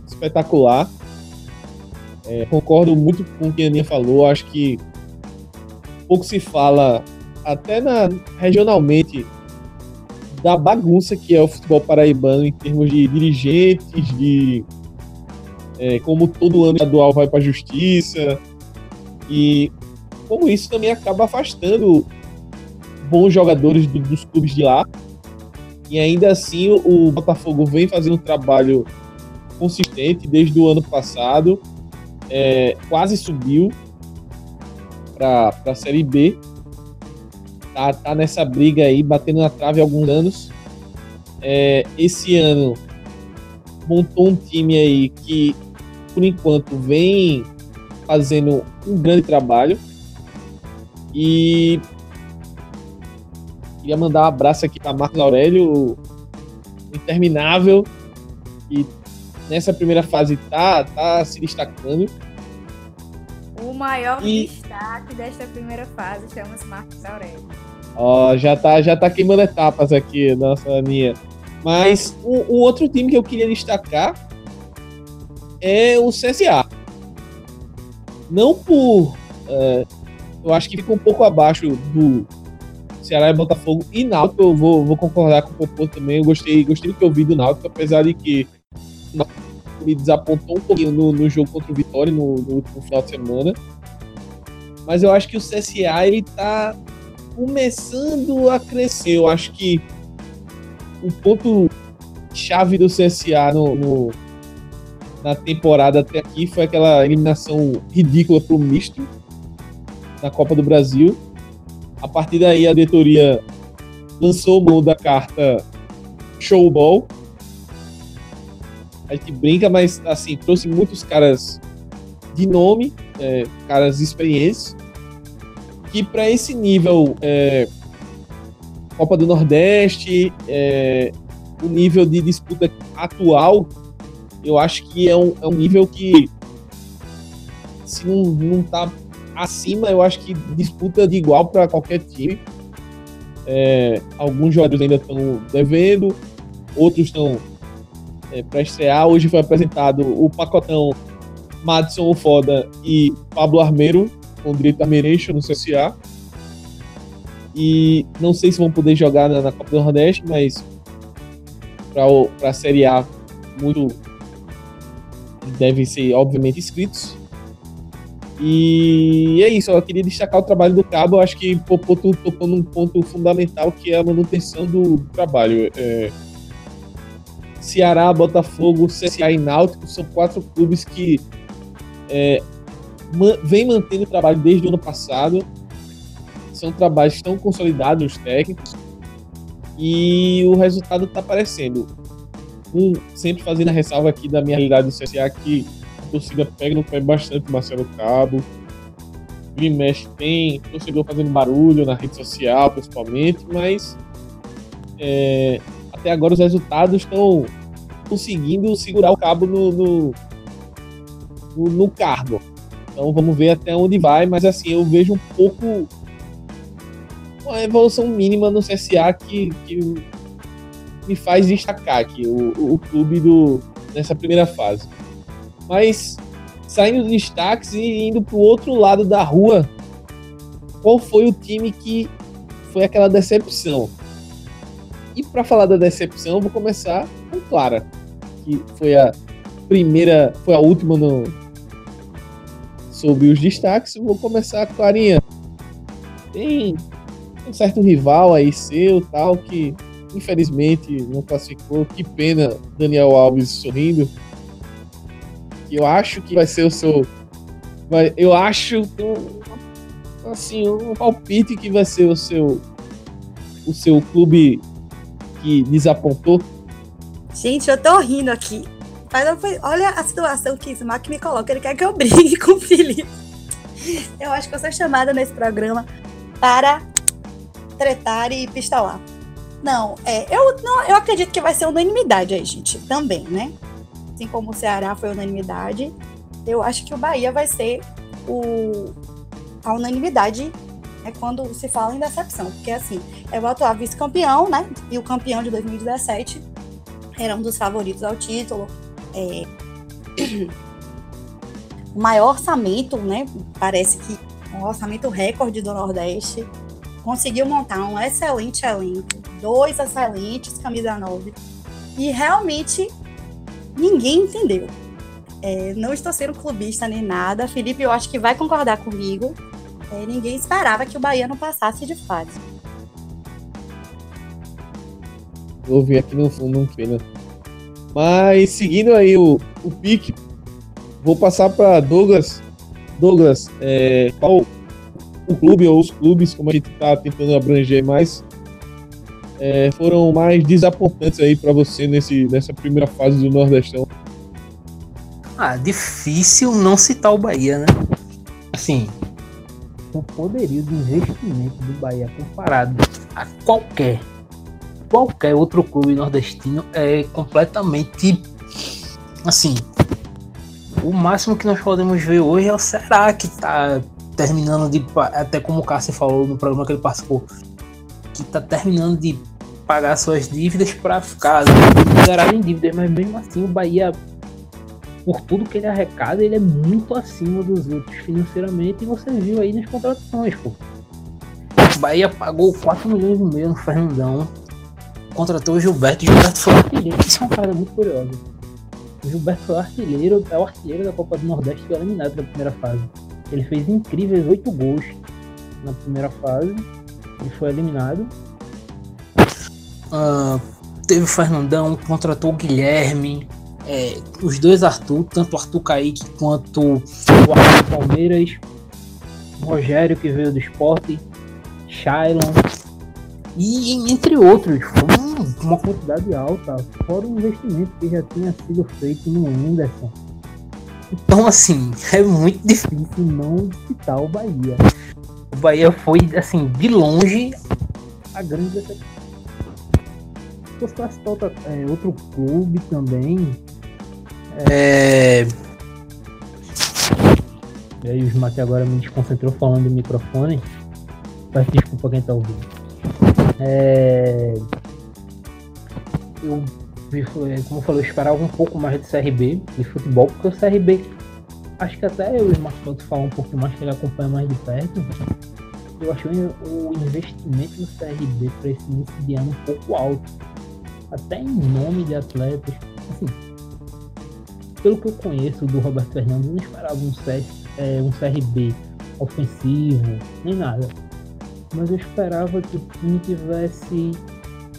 espetacular. É, concordo muito com o que a Aninha falou. Acho que pouco se fala, até na, regionalmente, da bagunça que é o futebol paraibano em termos de dirigentes, de é, como todo ano estadual vai para a justiça e como isso também acaba afastando bons jogadores do, dos clubes de lá e ainda assim o Botafogo vem fazendo um trabalho consistente desde o ano passado. É, quase subiu para a Série B. tá, tá nessa briga aí, batendo na trave há alguns anos. É, esse ano montou um time aí que, por enquanto, vem fazendo um grande trabalho. E queria mandar um abraço aqui para Marcos Aurélio, interminável, e nessa primeira fase tá, tá se destacando. O maior E- destaque desta primeira fase chama-se Marcos Aurélio. Ó, já tá, já tá queimando etapas aqui, nossa Aninha. Mas o, outro time que eu queria destacar é o CSA. Não por. é, eu acho que fica um pouco abaixo do Ceará e Botafogo e Náutico. Eu vou, vou concordar com o Popô também. Eu gostei, gostei do que eu vi do Náutico, apesar de que o Náutico me desapontou um pouquinho no, no jogo contra o Vitória no, no último final de semana. Mas eu acho que o CSA ele tá começando a crescer. Eu acho que o ponto chave do CSA no, no- na temporada até aqui foi aquela eliminação ridícula pro misto na Copa do Brasil. A partir daí a diretoria lançou mão da carta showball. A gente brinca, mas assim, trouxe muitos caras de nome, é, caras experientes, que para esse nível é, Copa do Nordeste, é, o nível de disputa atual, eu acho que é um, é um nível que se não, não tá acima, eu acho que disputa de igual para qualquer time. É, alguns jogadores ainda estão devendo, outros estão é, para estrear. Hoje foi apresentado o pacotão Madison o Foda e Pablo Armeiro, com direito a Merecho no CSA. E não sei se vão poder jogar na, na Copa do Nordeste, mas para a Série A, muito devem ser, obviamente, inscritos. E é isso, eu queria destacar o trabalho do Cabo. Eu acho que Popô tu- tocou num ponto fundamental que é a manutenção do trabalho. É, Ceará, Botafogo, CSA e Náutico são quatro clubes que é, man- vem mantendo o trabalho desde o ano passado. São trabalhos estão consolidados, os técnicos, e o resultado está aparecendo. Um, sempre fazendo a ressalva aqui da minha realidade do CSA, que a torcida pega no pé bastante Marcelo Cabo. Vira e mexe tem torcedor fazendo barulho na rede social, principalmente, mas é, até agora os resultados estão conseguindo segurar o cabo no, no, no, no cargo. Então vamos ver até onde vai, mas assim, eu vejo um pouco uma evolução mínima no CSA que, que me faz destacar aqui o, o clube do, nessa primeira fase. Mas saindo dos destaques e indo para o outro lado da rua, qual foi o time que foi aquela decepção? E para falar da decepção, vou começar com Clara, que foi a primeira, foi a última no, sobre os destaques. Vou começar com Clarinha. Tem um certo rival aí seu, tal, que infelizmente não classificou. Que pena, Daniel Alves sorrindo. Que eu acho que vai ser o seu. Vai, eu acho assim, um palpite que vai ser o seu o seu clube que desapontou. Gente, eu tô rindo aqui. Mas fui- olha a situação que esse Mac me coloca. Ele quer que eu brigue com o Felipe. Eu acho que eu sou chamada nesse programa para tretar e pistolar. Não, é, eu, não, eu acredito que vai ser unanimidade aí, gente. Também, né? Assim como o Ceará foi unanimidade, eu acho que o Bahia vai ser o, a unanimidade é quando se fala em decepção. Porque, assim, é o atual vice-campeão, né? E o campeão de 2017 era um dos favoritos ao título. É, o maior orçamento, né? Parece que um orçamento recorde do Nordeste. Conseguiu montar um excelente elenco, dois excelentes camisa 9. E realmente ninguém entendeu. É, não estou sendo clubista nem nada. Felipe, eu acho que vai concordar comigo. É, ninguém esperava que o Bahia não passasse de fase. Vou ver aqui no fundo, não pena. Mas seguindo aí o, o pique, vou passar para Douglas. Douglas, é, qual o clube ou os clubes, como a gente está tentando abranger mais, é, foram mais desapontantes aí para você nesse, nessa primeira fase do Nordestão? Ah, difícil não citar o Bahia, né? Assim, o poderio de investimento do Bahia comparado a qualquer qualquer outro clube nordestino é completamente assim. O máximo que nós podemos ver hoje é o Ceará que tá terminando de até como o Cássio falou no programa que ele participou, que tá terminando de pagar suas dívidas para ficar zerado em dívidas, mas mesmo assim o Bahia por tudo que ele arrecada, ele é muito acima dos outros financeiramente e você viu aí nas contratações, pô. O Bahia pagou 4 milhões e meio no Fernandão, contratou o Gilberto, e o Gilberto foi artilheiro, isso é uma coisa muito curiosa. O Gilberto foi artilheiro, é o artilheiro da Copa do Nordeste que foi eliminado na primeira fase. Ele fez incríveis 8 gols na primeira fase, ele foi eliminado. Uh, teve o Fernandão, contratou o Guilherme, é, os dois Arthur, tanto o Arthur Kaique quanto o Arthur Palmeiras, o Rogério que veio do esporte, Shailon e entre outros, foi uma quantidade alta, fora o investimento que já tinha sido feito no Anderson. Então assim, é muito difícil não citar o Bahia. O Bahia foi assim, de longe, a grande decepção. Fosse citar é, outro clube também, é... E aí o Smack agora me desconcentrou falando do microfone. Peço desculpa quem tá ouvindo. É... Eu, como eu falei, eu esperava um pouco mais de CRB, de futebol, porque o CRB, acho que até o Smack pode falar um pouco mais, que ele acompanha mais de perto. Eu achei o investimento no CRB para esse início de ano um pouco alto. Até em nome de atletas. Assim, pelo que eu conheço do Roberto Fernandes, não esperava um, é, um CRB ofensivo, nem nada. Mas eu esperava que o time tivesse,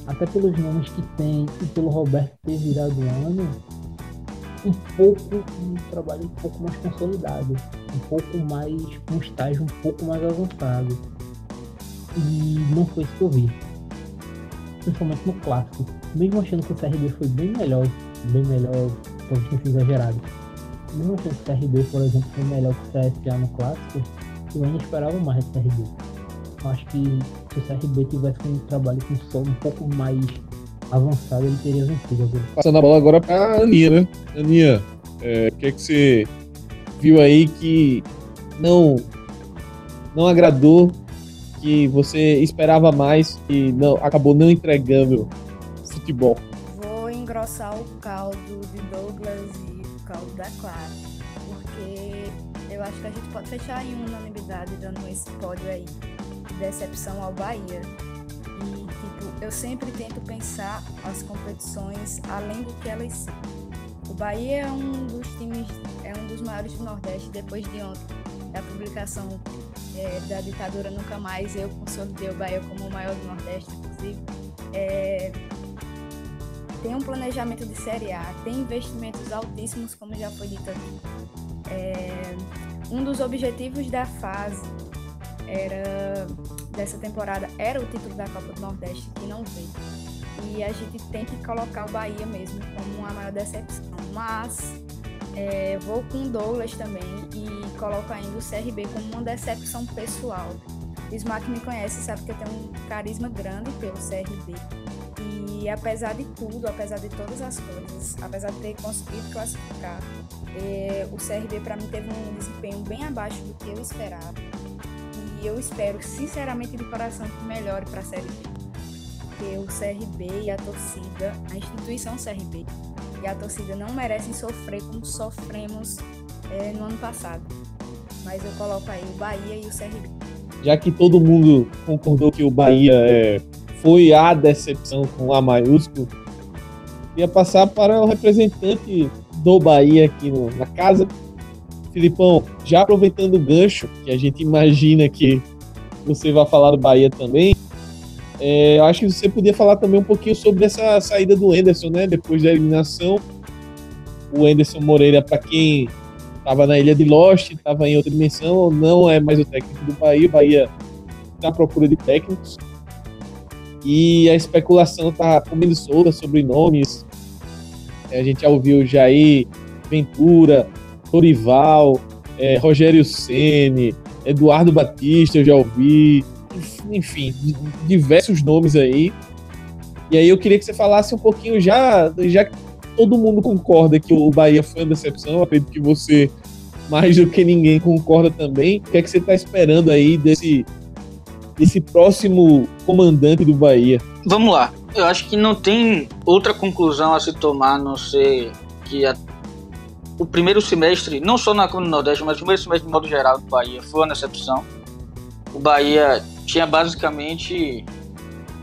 até pelos nomes que tem e pelo Roberto ter virado ano, um pouco, um trabalho um pouco mais consolidado, um pouco mais, um estágio um pouco mais avançado. E não foi isso que eu vi. Principalmente no clássico. Mesmo achando que o CRB foi bem melhor, bem melhor talvez sido exagerado. Mesmo achando que o CRB, por exemplo, foi melhor que o CSA no clássico, eu ainda esperava mais do CRB. Eu acho que se o CRB tivesse um trabalho com som um pouco mais avançado, ele teria vencido agora. Passando a bola agora para a Aninha, né? Aninha, é, o que é que você viu aí que não, não agradou, que você esperava mais e não, acabou não entregando futebol? engrossar o caldo de Douglas e o caldo da Clara. Porque eu acho que a gente pode fechar em unanimidade dando esse pódio aí decepção ao Bahia. E, tipo, eu sempre tento pensar as competições além do que elas são. O Bahia é um dos times, é um dos maiores do Nordeste depois de ontem. Da publicação é, da ditadura Nunca Mais, eu consolidei o Bahia como o maior do Nordeste, inclusive. É, tem um planejamento de Série A, tem investimentos altíssimos, como já foi dito aqui. É, um dos objetivos da fase era dessa temporada era o título da Copa do Nordeste, que não veio. E a gente tem que colocar o Bahia mesmo como uma maior decepção. Mas é, vou com o Douglas também e coloco ainda o CRB como uma decepção pessoal. O Smack me conhece, sabe que eu tenho um carisma grande pelo CRB. E apesar de tudo, apesar de todas as coisas, apesar de ter conseguido classificar, é, o CRB para mim teve um desempenho bem abaixo do que eu esperava. E eu espero, sinceramente, de coração, que melhore para a Série B. Porque o CRB e a torcida, a instituição CRB e a torcida não merecem sofrer como sofremos é, no ano passado. Mas eu coloco aí o Bahia e o CRB. Já que todo mundo concordou que o Bahia é foi a decepção com A maiúsculo, ia passar para o representante do Bahia aqui no, na casa. Filipão, já aproveitando o gancho, que a gente imagina que você vai falar do Bahia também, é, acho que você podia falar também um pouquinho sobre essa saída do Enderson, né? Depois da eliminação. O Enderson Moreira, para quem estava na ilha de Lost, estava em outra dimensão, não é mais o técnico do Bahia, o Bahia está à procura de técnicos. E a especulação está comendo solta sobre nomes. A gente já ouviu Jair, Ventura, Torival, é, Rogério Ceni, Eduardo Batista, eu já ouvi, enfim, diversos nomes aí. E aí eu queria que você falasse um pouquinho já, já que todo mundo concorda que o Bahia foi uma decepção, acredito que você, mais do que ninguém, concorda também. O que é que você está esperando aí desse, desse próximo comandante do Bahia? Vamos lá. Eu acho que não tem outra conclusão a se tomar, a não ser que a, o primeiro semestre, não só na Comunidade Nordeste, mas o primeiro semestre de modo geral do Bahia foi uma decepção. O Bahia tinha basicamente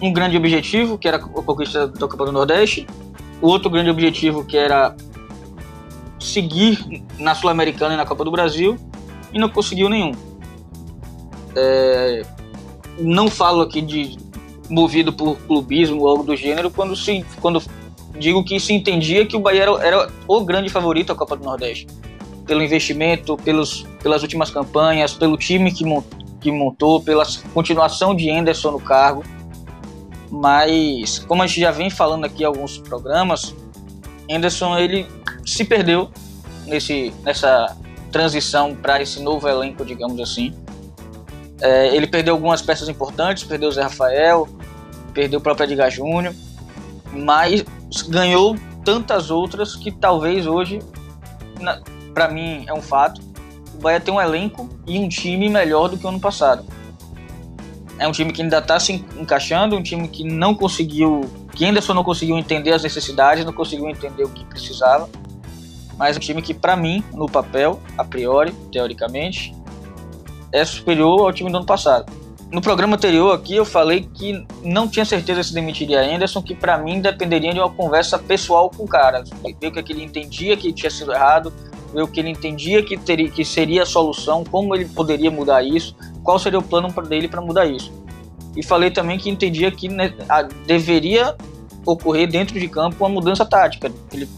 um grande objetivo, que era a conquista da Copa do Nordeste, o outro grande objetivo que era seguir na Sul-Americana e na Copa do Brasil, e não conseguiu nenhum. É, não falo aqui de movido por clubismo ou algo do gênero, quando, se, quando digo que se entendia que o Bahia era, era o grande favorito à Copa do Nordeste. Pelo investimento, pelos, pelas últimas campanhas, pelo time que, que montou, pela continuação de Anderson no cargo. Mas, como a gente já vem falando aqui em alguns programas, Anderson ele se perdeu nesse, nessa transição para esse novo elenco, digamos assim. É, ele perdeu algumas peças importantes, perdeu o Zé Rafael, perdeu o próprio Edgar Júnior, mas ganhou tantas outras que talvez hoje, para mim, é um fato. O Bahia tem um elenco e um time melhor do que o ano passado. É um time que ainda está se encaixando, um time que não conseguiu, que ainda só não conseguiu entender as necessidades, não conseguiu entender o que precisava. Mas um time que, para mim, no papel, a priori, teoricamente, é superior ao time do ano passado. No programa anterior aqui eu falei que não tinha certeza se demitiria Anderson, que para mim dependeria de uma conversa pessoal com o cara. Ver o que ele entendia que tinha sido errado, ver o que ele entendia que, teria, que seria a solução, como ele poderia mudar isso, qual seria o plano dele para mudar isso. E falei também que entendia que né, a, deveria ocorrer dentro de campo uma mudança tática. Ele,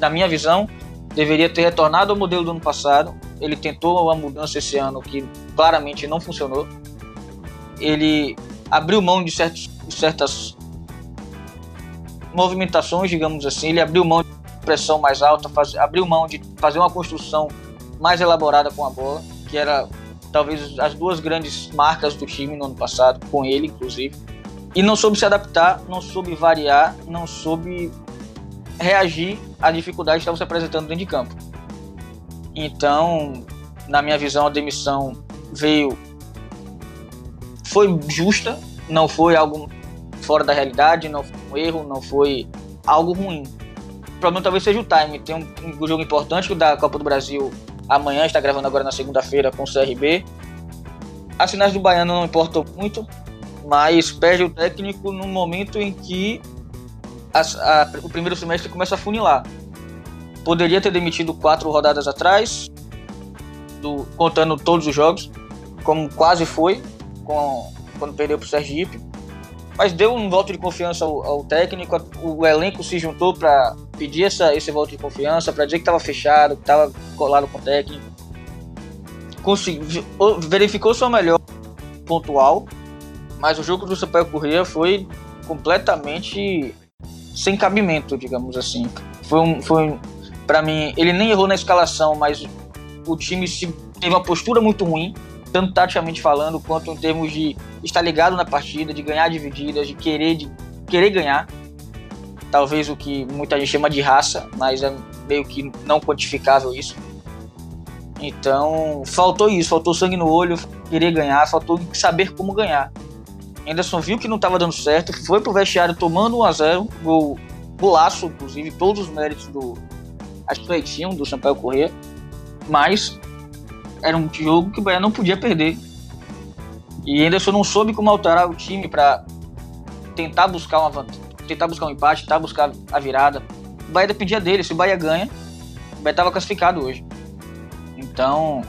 na minha visão, deveria ter retornado ao modelo do ano passado. Ele tentou uma mudança esse ano que claramente não funcionou. Ele abriu mão de, certos, certas movimentações, digamos assim. Ele abriu mão de pressão mais alta, faz, abriu mão de fazer uma construção mais elaborada com a bola, que era talvez as duas grandes marcas do time no ano passado, com ele inclusive, e não soube se adaptar, não soube variar, não soube reagir à dificuldade que estava se apresentando dentro de campo. Então, na minha visão, a demissão veio foi justa, não foi algo fora da realidade, não foi um erro, não foi algo ruim. O problema talvez seja o time. Tem um, um jogo importante da Copa do Brasil amanhã, está gravando agora na segunda-feira com o CRB. As finais do Baiano não importam muito, mas perde o técnico no momento em que a, o primeiro semestre começa a funilar. Poderia ter demitido quatro rodadas atrás, do, contando todos os jogos, como quase foi, com, quando perdeu para o Sergipe. Mas deu um voto de confiança ao, ao técnico, o elenco se juntou para pedir essa, esse voto de confiança, para dizer que estava fechado, que estava colado com o técnico. verificou sua melhor pontual, mas o jogo do Sampaio Corrêa foi completamente sem cabimento, digamos assim. Foi um, foi para mim, ele nem errou na escalação, mas o time se, teve uma postura muito ruim tanto taticamente falando, quanto em termos de estar ligado na partida, de ganhar divididas, de querer, de querer ganhar. Talvez o que muita gente chama de raça, mas é meio que não quantificável isso. Então, faltou isso, faltou sangue no olho, querer ganhar, faltou saber como ganhar. Anderson viu que não estava dando certo, foi pro vestiário tomando 1 a 0 gol, golaço, inclusive, todos os méritos do. Acho que tinham do Sampaio Corrêa, mas era um jogo que o Bahia não podia perder. E Anderson não soube como alterar o time para tentar buscar uma tentar buscar um empate, tentar buscar a virada. O Bahia dependia dele. Se o Bahia ganha, o Bahia estava classificado hoje. Então,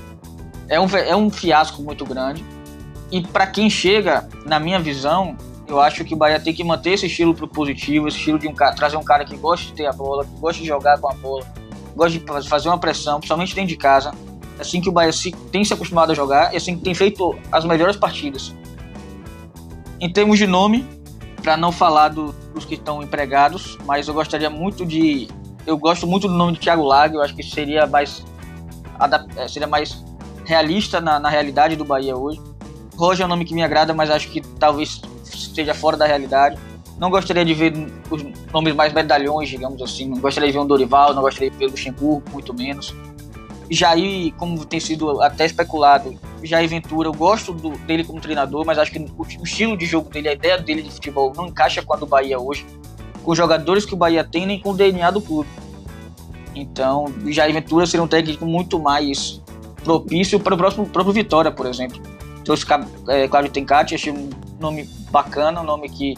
é um, é um fiasco muito grande. E para quem chega, na minha visão, eu acho que o Bahia tem que manter esse estilo positivo, esse estilo de um cara, trazer um cara que gosta de ter a bola, que gosta de jogar com a bola, gosta de fazer uma pressão, principalmente dentro de casa. Assim que o Bahia se, tem se acostumado a jogar e assim que tem feito as melhores partidas. Em termos de nome, para não falar do, dos que estão empregados, mas eu gostaria muito de. Eu gosto muito do nome de Thiago Lago, eu acho que seria mais, é, seria mais realista na, na realidade do Bahia hoje. Roger é um nome que me agrada, mas acho que talvez esteja fora da realidade. Não gostaria de ver os nomes mais medalhões, digamos assim. Não gostaria de ver um Dorival, não gostaria de ver o Luxemburgo, muito menos. Jair, como tem sido até especulado, Jair Ventura, eu gosto do, dele como treinador, mas acho que o, o, estilo de jogo dele, a ideia dele de futebol não encaixa com a do Bahia hoje, com os jogadores que o Bahia tem, nem com o DNA do clube. Então, Jair Ventura seria um técnico muito mais propício para o próximo próprio Vitória, por exemplo. Trouxe é, Cláudio Tencati, achei um nome bacana, um nome que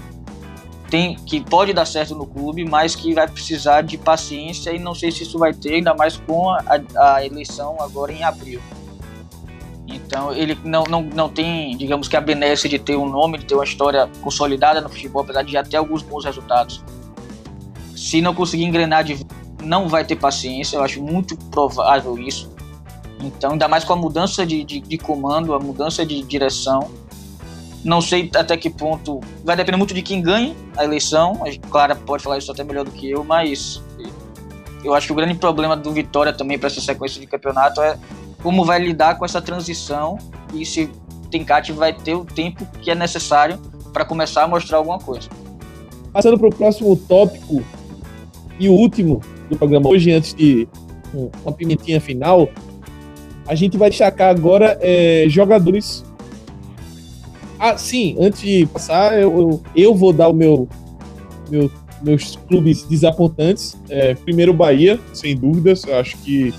tem que pode dar certo no clube, mas que vai precisar de paciência e não sei se isso vai ter, ainda mais com a, a eleição agora em abril. Então ele não, não, não tem, digamos que a benesse de ter um nome, de ter uma história consolidada no futebol, apesar de já ter alguns bons resultados. Se não conseguir engrenar de não vai ter paciência, eu acho muito provável isso. Então, ainda mais com a mudança de, de, de comando, a mudança de direção, não sei até que ponto. Vai depender muito de quem ganhe a eleição. A Clara pode falar isso até melhor do que eu, mas eu acho que o grande problema do Vitória também para essa sequência de campeonato é como vai lidar com essa transição e se Tencate vai ter o tempo que é necessário para começar a mostrar alguma coisa. Passando para o próximo tópico e o último do programa hoje, antes de uma pimentinha final, a gente vai destacar agora é, jogadores ah, sim, antes de passar, eu, eu, eu vou dar o meu, meu meus clubes desapontantes. É, primeiro, Bahia, sem dúvidas. Eu acho que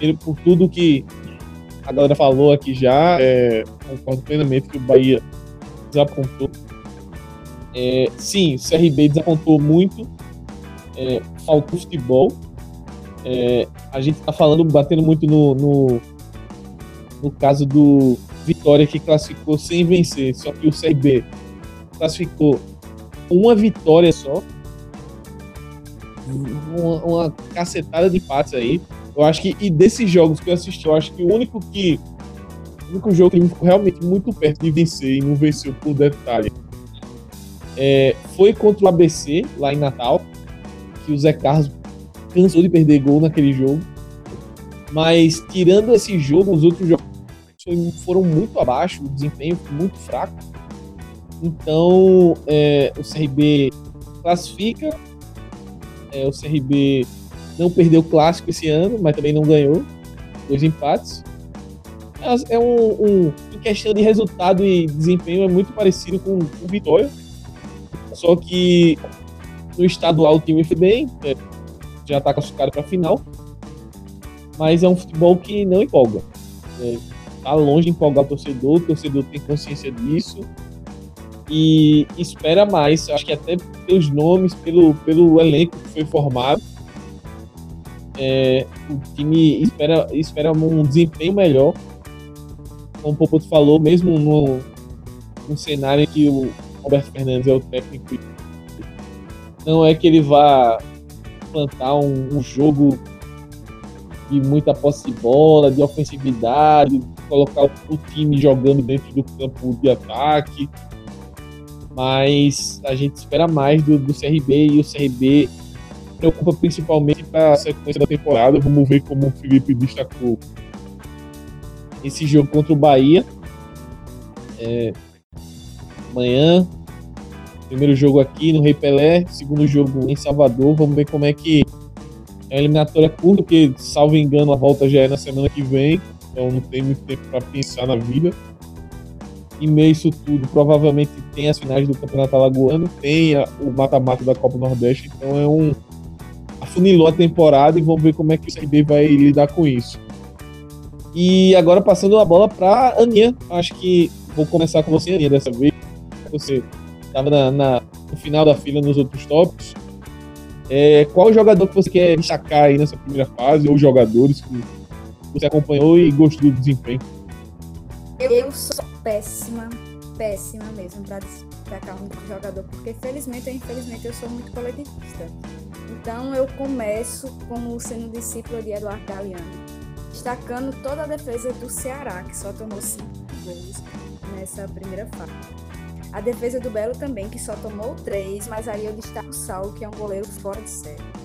ele, por tudo que a galera falou aqui já, é, concordo plenamente que o Bahia desapontou. É, sim, o CRB desapontou muito. É, faltou futebol. É, a gente tá falando, batendo muito no, no, no caso do, Vitória que classificou sem vencer, só que o CRB classificou uma vitória só. Uma, uma cacetada de empates aí. Eu acho que, e desses jogos que eu assisti, eu acho que o único que. O único jogo que ficou realmente muito perto de vencer e não venceu por detalhe é, foi contra o ABC, lá em Natal, que o Zé Carlos cansou de perder gol naquele jogo. Mas tirando esse jogo, os outros jogos foram muito abaixo, o desempenho muito fraco. Então, é, o CRB classifica. É, o CRB não perdeu o clássico esse ano, mas também não ganhou. Dois empates. É um, um, em questão de resultado e desempenho, é muito parecido com o Vitória. Só que no estadual o time foi bem, é, já está classificado para a final. Mas é um futebol que não empolga. É, tá longe de empolgar o torcedor, o torcedor tem consciência disso e espera mais. Acho que até pelos nomes, pelo, pelo elenco que foi formado, é, o time espera, espera um desempenho melhor. Como o Popoto falou, mesmo no, no cenário em que o Roberto Fernandes é o técnico, não é que ele vá plantar um, um jogo de muita posse de bola, de ofensividade, colocar o time jogando dentro do campo de ataque. Mas a gente espera mais do, do CRB e o CRB preocupa principalmente para a sequência da temporada. Vamos ver como o Felipe destacou esse jogo contra o Bahia. É, amanhã, primeiro jogo aqui no Rei Pelé, segundo jogo em Salvador. Vamos ver como é que é a eliminatória curta, porque, salvo engano, a volta já é na semana que vem então não tem muito tempo para pensar na vida. E meio isso tudo, provavelmente tem as finais do Campeonato Alagoano, tem a, o mata-mata da Copa Nordeste, então é um. afunilou a temporada e vamos ver como é que o CRB vai lidar com isso. E agora passando a bola para Aninha, acho que vou começar com você, Aninha, dessa vez. Você estava na, na, no final da fila nos outros tópicos. É, qual jogador que você quer destacar aí nessa primeira fase, ou jogadores que você acompanhou e gostou do desempenho? Eu sou péssima, péssima mesmo para destacar um jogador, porque felizmente ou infelizmente eu sou muito coletivista. Então eu começo como sendo discípulo de Eduardo Galeano, destacando toda a defesa do Ceará, que só tomou cinco gols nessa primeira fase. A defesa do Belo também, que só tomou três, mas aí eu destaco o Saulo, que é um goleiro fora de série.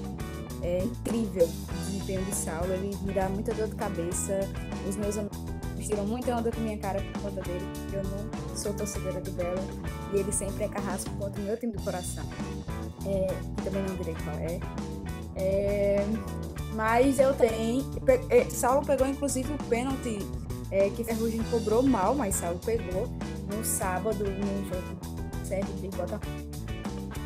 É incrível o desempenho de Saulo, ele me dá muita dor de cabeça. Os meus amigos tiram muita onda com minha cara por conta dele, eu não sou torcedora do Belo e ele sempre é carrasco contra o meu time do coração. É, também não direi qual é. é mas eu tenho. É, Saulo pegou inclusive o pênalti é, que Ferrugem cobrou mal, mas Saulo pegou no sábado no jogo de Botafogo.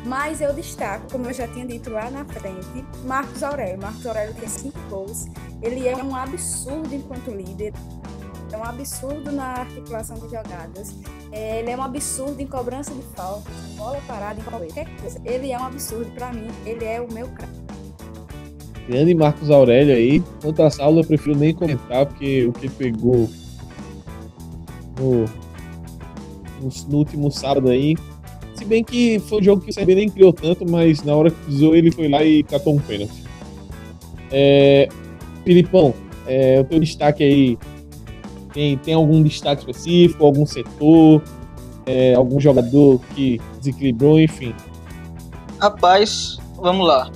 Mas eu destaco, como eu já tinha dito lá na frente, Marcos Aurélio. Marcos Aurélio tem cinco gols. Ele é um absurdo enquanto líder. É um absurdo na articulação de jogadas. É, ele é um absurdo em cobrança de falta, bola parada, em qualquer coisa. Ele é um absurdo para mim. Ele é o meu craque. Grande Marcos Aurélio aí. Quanto a eu prefiro nem comentar, porque o que pegou no, no último sábado aí. Se bem que foi um jogo que o CB nem criou tanto, mas na hora que precisou ele foi lá e catou um pênalti. É, Filipão, é, o teu destaque aí tem, tem algum destaque específico, algum setor, é, algum jogador que desequilibrou, enfim? Rapaz, vamos lá.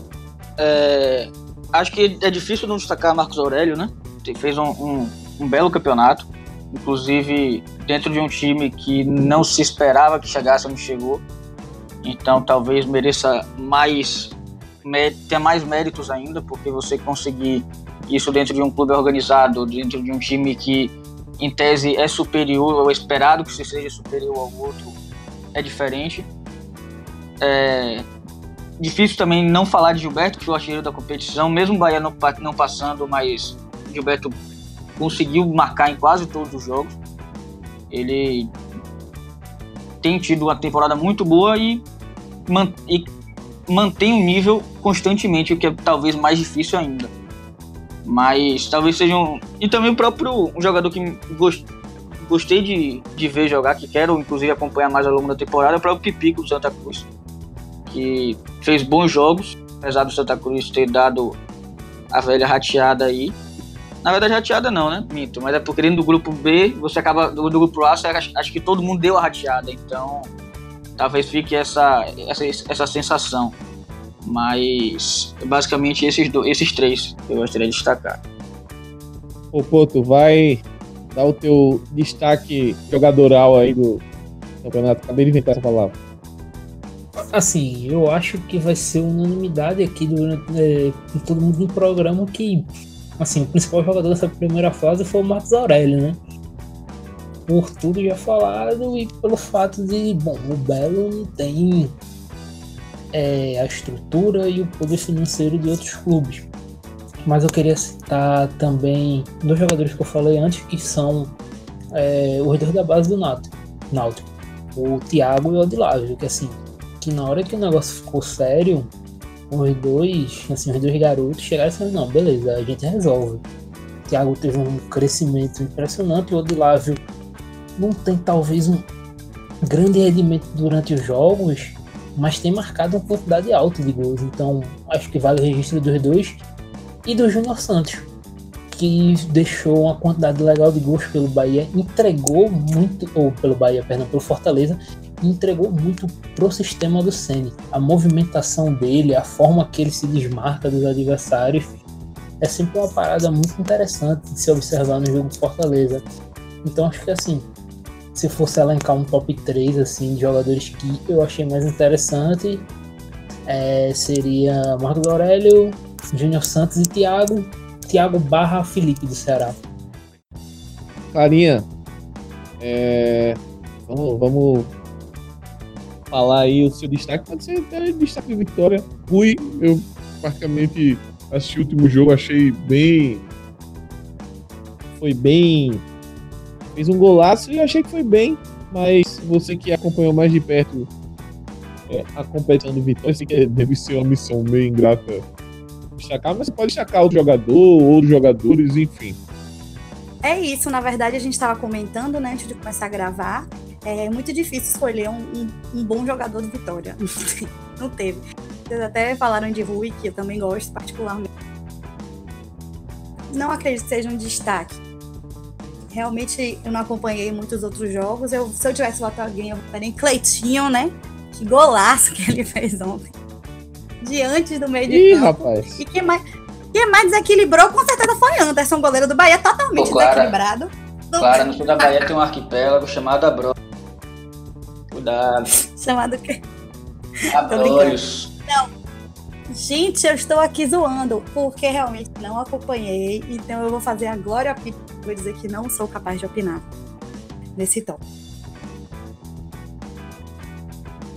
É, acho que é difícil não destacar Marcos Aurélio, né? Ele fez um, um, um, belo campeonato, inclusive dentro de um time que não se esperava que chegasse onde chegou. Então talvez mereça mais, ter mais méritos ainda, porque você conseguir isso dentro de um clube organizado, dentro de um time que em tese é superior ou esperado que você seja superior ao outro é diferente. É, difícil também não falar de Gilberto, que foi o artilheiro da competição, mesmo o Bahia não passando, mas Gilberto conseguiu marcar em quase todos os jogos. Ele tem tido uma temporada muito boa e, man, e mantém o nível constantemente, o que é talvez mais difícil ainda. Mas talvez seja um. E também o próprio um jogador que gost, gostei de, de ver jogar, que quero inclusive acompanhar mais ao longo da temporada, é o próprio Pipico do Santa Cruz, que fez bons jogos, apesar do Santa Cruz ter dado a velha rateada aí. Na verdade, rateada não, né? Minto, mas é porque dentro do grupo B, você acaba. Do, do grupo A, você, acho, acho que todo mundo deu a rateada, então talvez fique essa, essa, essa sensação. Mas basicamente esses, dois, esses três que eu gostaria de destacar. Ô Poto, vai dar o teu destaque jogadoral aí do campeonato. Acabei de inventar essa palavra. Assim, eu acho que vai ser unanimidade aqui durante é, todo mundo no programa que assim, o principal jogador dessa primeira fase foi o Marcos Aurélio, né? Por tudo já falado e pelo fato de, bom, o Belo não tem é, a estrutura e o poder financeiro de outros clubes. Mas eu queria citar também dois jogadores que eu falei antes, que são é, os dois da base do Náutico, o Thiago e o Odilávio, que assim, que na hora que o negócio ficou sério, os dois, assim, os dois garotos chegaram e falaram, não, beleza, a gente resolve. O Thiago teve um crescimento impressionante, o Odilávio não tem talvez um grande rendimento durante os jogos, mas tem marcado uma quantidade alta de gols. Então acho que vale o registro dos dois. E do Júnior Santos, que deixou uma quantidade legal de gols pelo Bahia, entregou muito, ou pelo Bahia, perdão, pelo Fortaleza, entregou muito pro sistema do Ceni. A movimentação dele, a forma que ele se desmarca dos adversários, é sempre uma parada muito interessante de se observar no jogo do Fortaleza. Então acho que assim, se fosse elencar um top 3 assim, de jogadores que eu achei mais interessante, é, seria Marcos Aurélio, Júnior Santos e Thiago. Thiago barra Felipe do Ceará. Clarinha, é, vamos, vamos falar aí o seu destaque. Pode ser até destaque de vitória. Fui, eu praticamente assisti o último jogo, achei bem. Foi bem fez um golaço e achei que foi bem, mas você que acompanhou mais de perto é, a competição do Vitória, sei que deve ser uma missão meio ingrata destacar, mas pode destacar outro jogador, outros jogadores, enfim. É isso, na verdade a gente estava comentando, né, antes de começar a gravar, É muito difícil escolher um, um, um bom jogador do Vitória. Não teve. Vocês até falaram de Rui, que eu também gosto particularmente. Não acredito que seja um destaque. Realmente eu não acompanhei muitos outros jogos. Eu, se eu tivesse votado alguém, eu votaria em Cleitinho, né? Que golaço que ele fez ontem. Diante do meio de Ih, campo. rapaz. E quem mais, quem mais desequilibrou, com certeza foi Anderson, goleiro do Bahia, totalmente Pô, Clara. desequilibrado. Do- Claro, no sul da Bahia tem um arquipélago chamado Abro. Cuidado. Chamado que. Abrolhos. Gente, eu estou aqui zoando, porque realmente não acompanhei, então eu vou fazer a Glória Pires. Vou dizer que não sou capaz de opinar nesse tom.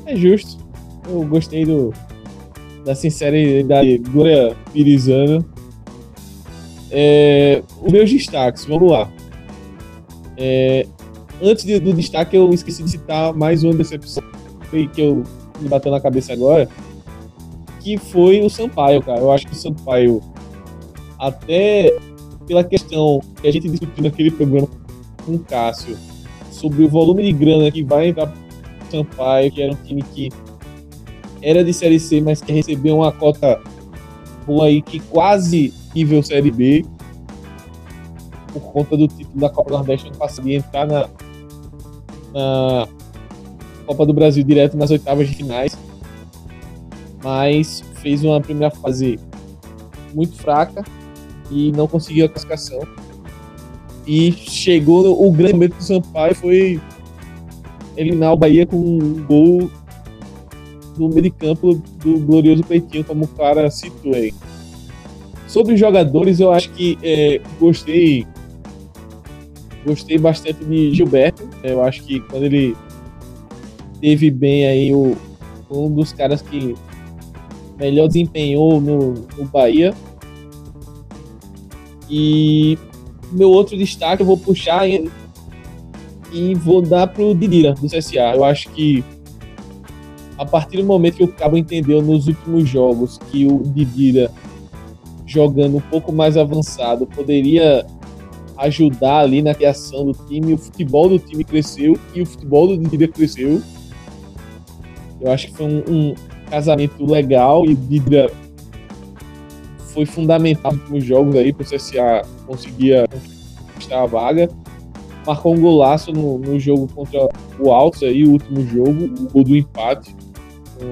É justo. Eu gostei do, da sinceridade Glória Pirizana. É, os meus destaques, vamos lá. É, antes do destaque, eu esqueci de citar mais uma decepção que eu me bateu na cabeça agora, que foi o Sampaio, cara. Eu acho que o Sampaio, até pela questão que a gente discutiu naquele programa com o Cássio, sobre o volume de grana que vai entrar pro Sampaio, que era um time que era de Série C, mas que recebeu uma cota boa aí, que quase nível Série B, por conta do título da Copa do Nordeste ano passado, e entrar na, na Copa do Brasil direto nas oitavas de finais. Mas fez uma primeira fase muito fraca e não conseguiu a classificação. E chegou o grande momento do Sampaio foi eliminar o Bahia com um gol no meio de campo do glorioso Peitinho, como o cara citou aí. Sobre os jogadores, eu acho que é, gostei gostei bastante de Gilberto. Eu acho que quando ele teve bem aí o um dos caras que melhor desempenhou no, no Bahia. E meu outro destaque eu vou puxar e, e vou dar pro Didira do CSA. Eu acho que a partir do momento que o Cabo entendeu nos últimos jogos que o Didira jogando um pouco mais avançado poderia ajudar ali na criação do time, o futebol do time cresceu e o futebol do Didira cresceu. Eu acho que foi um, um casamento legal e o Didira foi fundamental nos jogos aí para o CSA conseguir conquistar a vaga. Marcou um golaço no, no jogo contra o Altos aí, o último jogo, o gol do empate. Então,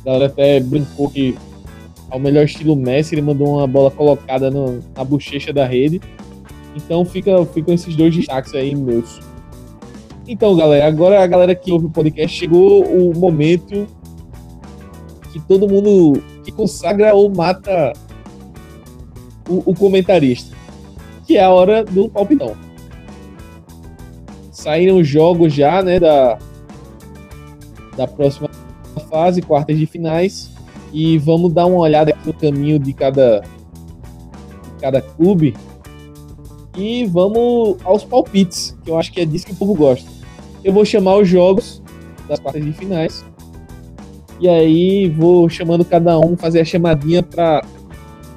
a galera até brincou que ao melhor estilo Messi, ele mandou uma bola colocada no- na bochecha da rede. Então fica, ficam esses dois destaques aí meus. Então, galera, agora a galera que ouve o podcast chegou o momento que todo mundo que consagra ou mata o, o comentarista, que é a hora do palpitão. Saíram os jogos já, né, da, da próxima fase, quartas de finais, e vamos dar uma olhada no caminho de cada, de cada clube e vamos aos palpites, que eu acho que é disso que o povo gosta. Eu vou chamar os jogos das quartas de finais. E aí vou chamando cada um, fazer a chamadinha para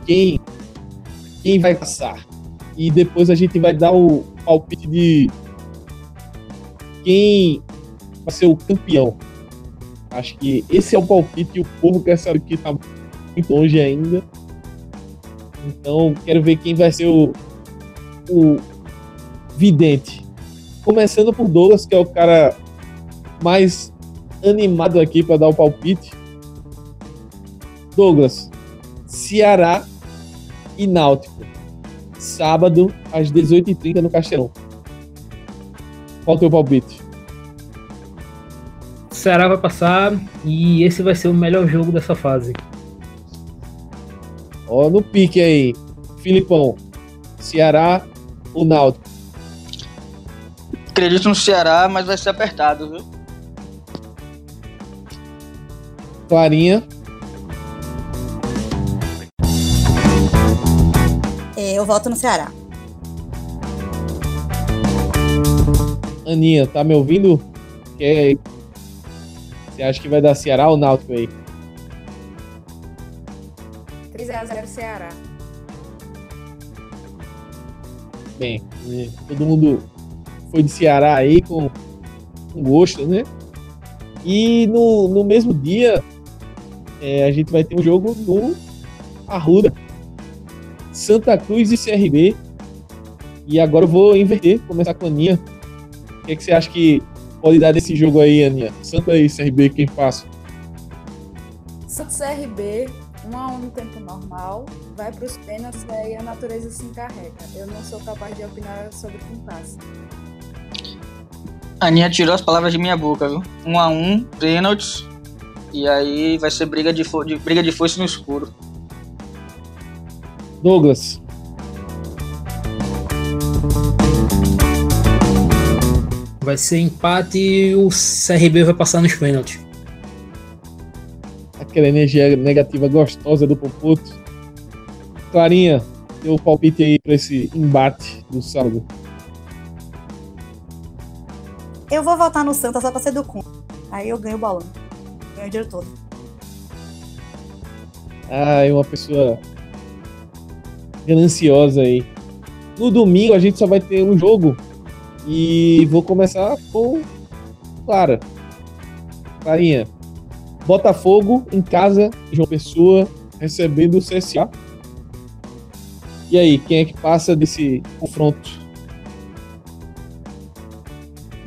quem quem vai passar. E depois a gente vai dar o palpite de quem vai ser o campeão. Acho que esse é o palpite e o povo quer saber que tá muito longe ainda. Então, quero ver quem vai ser o, o vidente. Começando por Douglas, que é o cara mais animado aqui para dar o palpite. Douglas, Ceará e Náutico. Sábado, às 18h30 no Castelão. Qual o teu palpite? O Ceará vai passar e esse vai ser o melhor jogo dessa fase. Ó, no pique aí. Filipão, Ceará ou Náutico? Acredito no Ceará, mas vai ser apertado, viu? Clarinha, É, eu voto no Ceará. Aninha, tá me ouvindo? Quer... Você acha que vai dar Ceará ou Náutico aí? 3x0 Ceará. Bem, né, todo mundo foi de Ceará aí com com gosto, né? E no, no mesmo dia, é, a gente vai ter um jogo no Arruda. Santa Cruz e CRB. E agora eu vou inverter, começar com a Aninha. O que, é que você acha que pode dar desse jogo aí, Aninha? Santa e CRB, quem passa? Santa CRB, 1 a 1 no tempo normal, vai para os pênaltis e aí a natureza se encarrega. Eu não sou capaz de opinar sobre quem passa. A Aninha tirou as palavras de minha boca, viu? 1 a 1 pênaltis. E aí vai ser briga de, fo de, briga de foice no escuro. Douglas. Vai ser empate e o CRB vai passar nos pênaltis. Aquela energia negativa gostosa do Popoto. Clarinha, teu palpite aí pra esse embate do sábado. Eu vou votar no Santa só pra ser do contra. Aí eu ganho o balão. Ganho o dinheiro todo. Ah, é uma pessoa gananciosa aí. No domingo a gente só vai ter um jogo. E vou começar com Clara. Clarinha. Botafogo em casa, João Pessoa recebendo o CSA. E aí, quem é que passa desse confronto?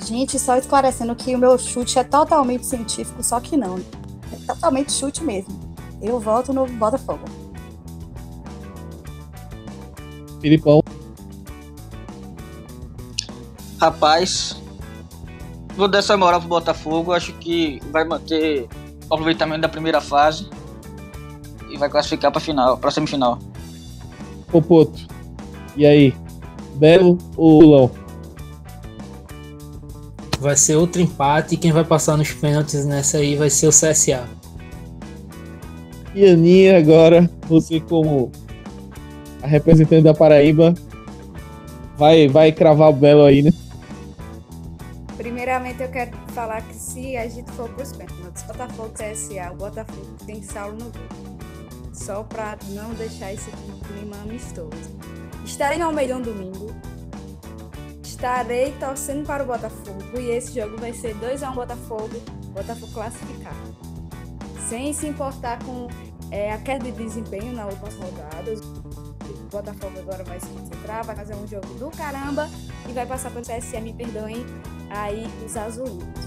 Gente, só esclarecendo que o meu chute é totalmente científico, só que não. É totalmente chute mesmo. Eu voto no Botafogo. Filipão. Rapaz, vou dar essa moral pro Botafogo. Acho que vai manter aproveitamento da primeira fase e vai classificar pra final, pra semifinal. Popoto. E aí? Belo ou Lulão? Vai ser outro empate e quem vai passar nos pênaltis nessa aí vai ser o CSA. E Aninha, agora, você como a representante da Paraíba, vai, vai cravar o Belo aí, né? Primeiramente, eu quero falar que se a gente for para os pênaltis, Botafogo CSA, o Botafogo tem Saulo no gol. Só para não deixar esse clima amistoso. Estarei no Almeidão domingo. Estarei torcendo para o Botafogo e esse jogo vai ser 2x1 Botafogo, Botafogo classificado. Sem se importar com é, a queda de desempenho nas últimas rodadas. O Botafogo agora vai se concentrar, vai fazer um jogo do caramba e vai passar pelo CSA, me perdoem aí os azulinos.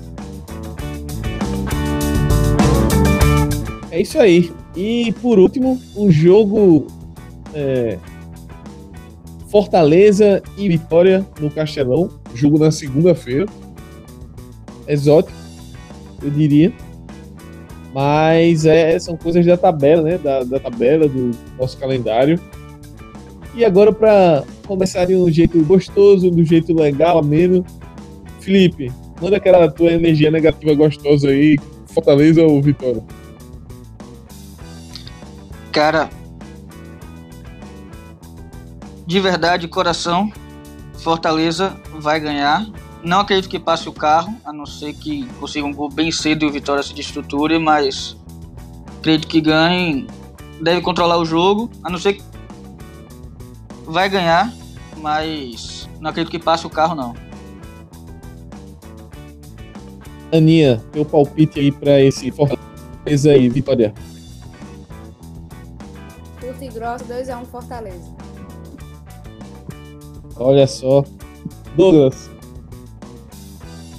É isso aí. E por último, um jogo é, Fortaleza e Vitória no Castelão. Jogo na segunda-feira. Exótico, eu diria. Mas é, são coisas da tabela, né? Da, da tabela do nosso calendário. E agora, para começar de um jeito gostoso, do jeito legal, ameno, Felipe, manda aquela tua energia negativa gostosa aí, Fortaleza ou Vitória? Cara, de verdade, coração, Fortaleza vai ganhar. Não acredito que passe o carro, a não ser que consiga um gol bem cedo e o Vitória se destruture, mas acredito que ganhe. Deve controlar o jogo, a não ser que vai ganhar, mas não acredito que passe o carro não. Aninha, teu palpite aí pra esse Fortaleza e Vitória. Grosso, 2x1 Fortaleza. Olha só. Douglas,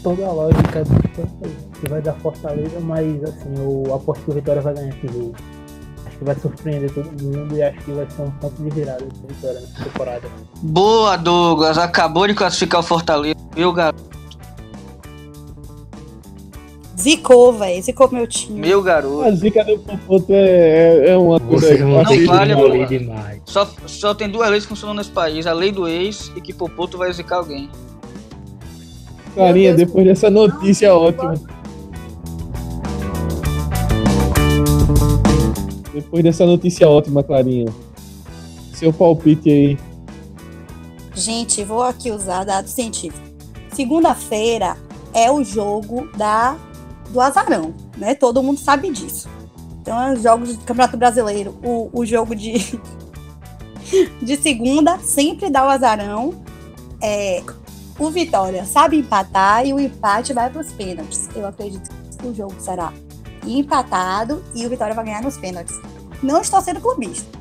Toda a lógica que vai dar Fortaleza, mas assim, eu aposto que o Vitória vai ganhar esse jogo. Acho que vai surpreender todo mundo e acho que vai ser um ponto de virada essa Vitória nessa temporada. Boa, Douglas. Acabou de classificar o Fortaleza, viu, garoto? Zicou, velho. Zicou meu time. Meu a garoto. zica do Popoto é, é, é uma coisa. Não vale, pô. demais. Só, só tem duas leis que funcionam nesse país: a lei do ex e que Popoto vai zicar alguém. Carinha, depois dessa notícia ótima. Depois dessa notícia ótima, Clarinha. Seu palpite aí. Gente, vou aqui usar dados científicos. Segunda-feira é o jogo da do azarão, né? Todo mundo sabe disso. Então, é os jogos do Campeonato Brasileiro, o, o jogo de de segunda sempre dá o azarão. É, o Vitória sabe empatar e o empate vai para os pênaltis. Eu acredito que o jogo será empatado e o Vitória vai ganhar nos pênaltis. Não estou sendo clubista.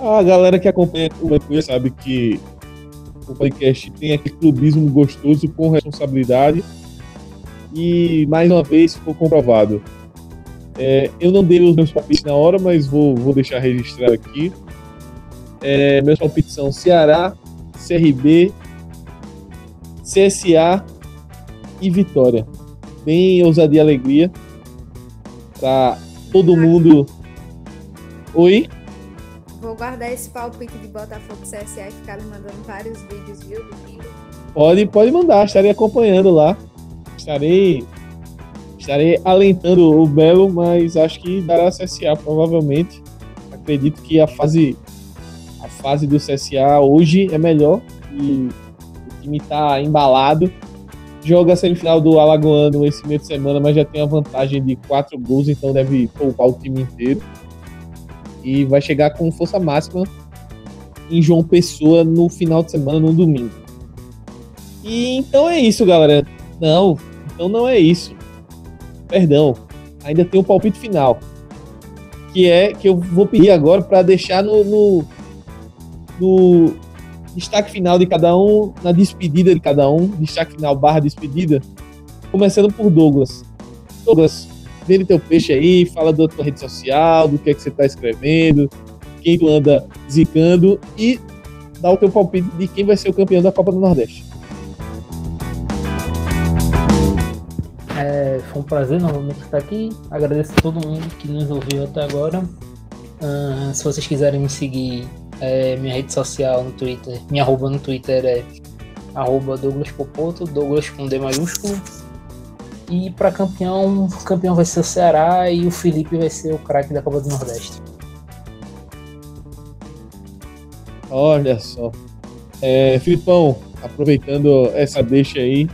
A galera que acompanha o Lepuia sabe que o podcast tem aquele clubismo gostoso com responsabilidade. E mais uma vez ficou comprovado. É, eu não dei os meus palpites na hora, mas vou, vou deixar registrado aqui. É, meus palpites são Ceará, CRB, CSA e Vitória. Bem ousadia e alegria. Pra todo mundo. Oi? Vou guardar esse palpite de Botafogo CSA e ficar lhe mandando vários vídeos, viu? Domingo. Pode, pode mandar, estarei acompanhando lá. Estarei. Estarei alentando o Belo, mas acho que dará CSA provavelmente. Acredito que a fase a fase do CSA hoje é melhor e o time está embalado. Joga a semifinal do Alagoano esse meio de semana, mas já tem a vantagem de quatro gols, então deve poupar o time inteiro. E vai chegar com força máxima em João Pessoa no final de semana, no domingo. E então é isso, galera. Não, então não é isso. Perdão, ainda tem o palpite final. Que é que eu vou pedir agora para deixar no, no, no destaque final de cada um, na despedida de cada um, destaque final barra despedida, começando por Douglas. Douglas, vende teu peixe aí, fala da tua rede social, do que é que você tá escrevendo, quem tu anda zicando e dá o teu palpite de quem vai ser o campeão da Copa do Nordeste. É, foi um prazer novamente estar aqui. Agradeço a todo mundo que nos ouviu até agora. Ah, se vocês quiserem me seguir, é, minha rede social no Twitter, minha arroba no Twitter é arroba Douglas Popoto, Douglas com D maiúsculo. E para campeão, o campeão vai ser o Ceará e o Felipe vai ser o craque da Copa do Nordeste. Olha só. É, Filipão, aproveitando essa deixa aí,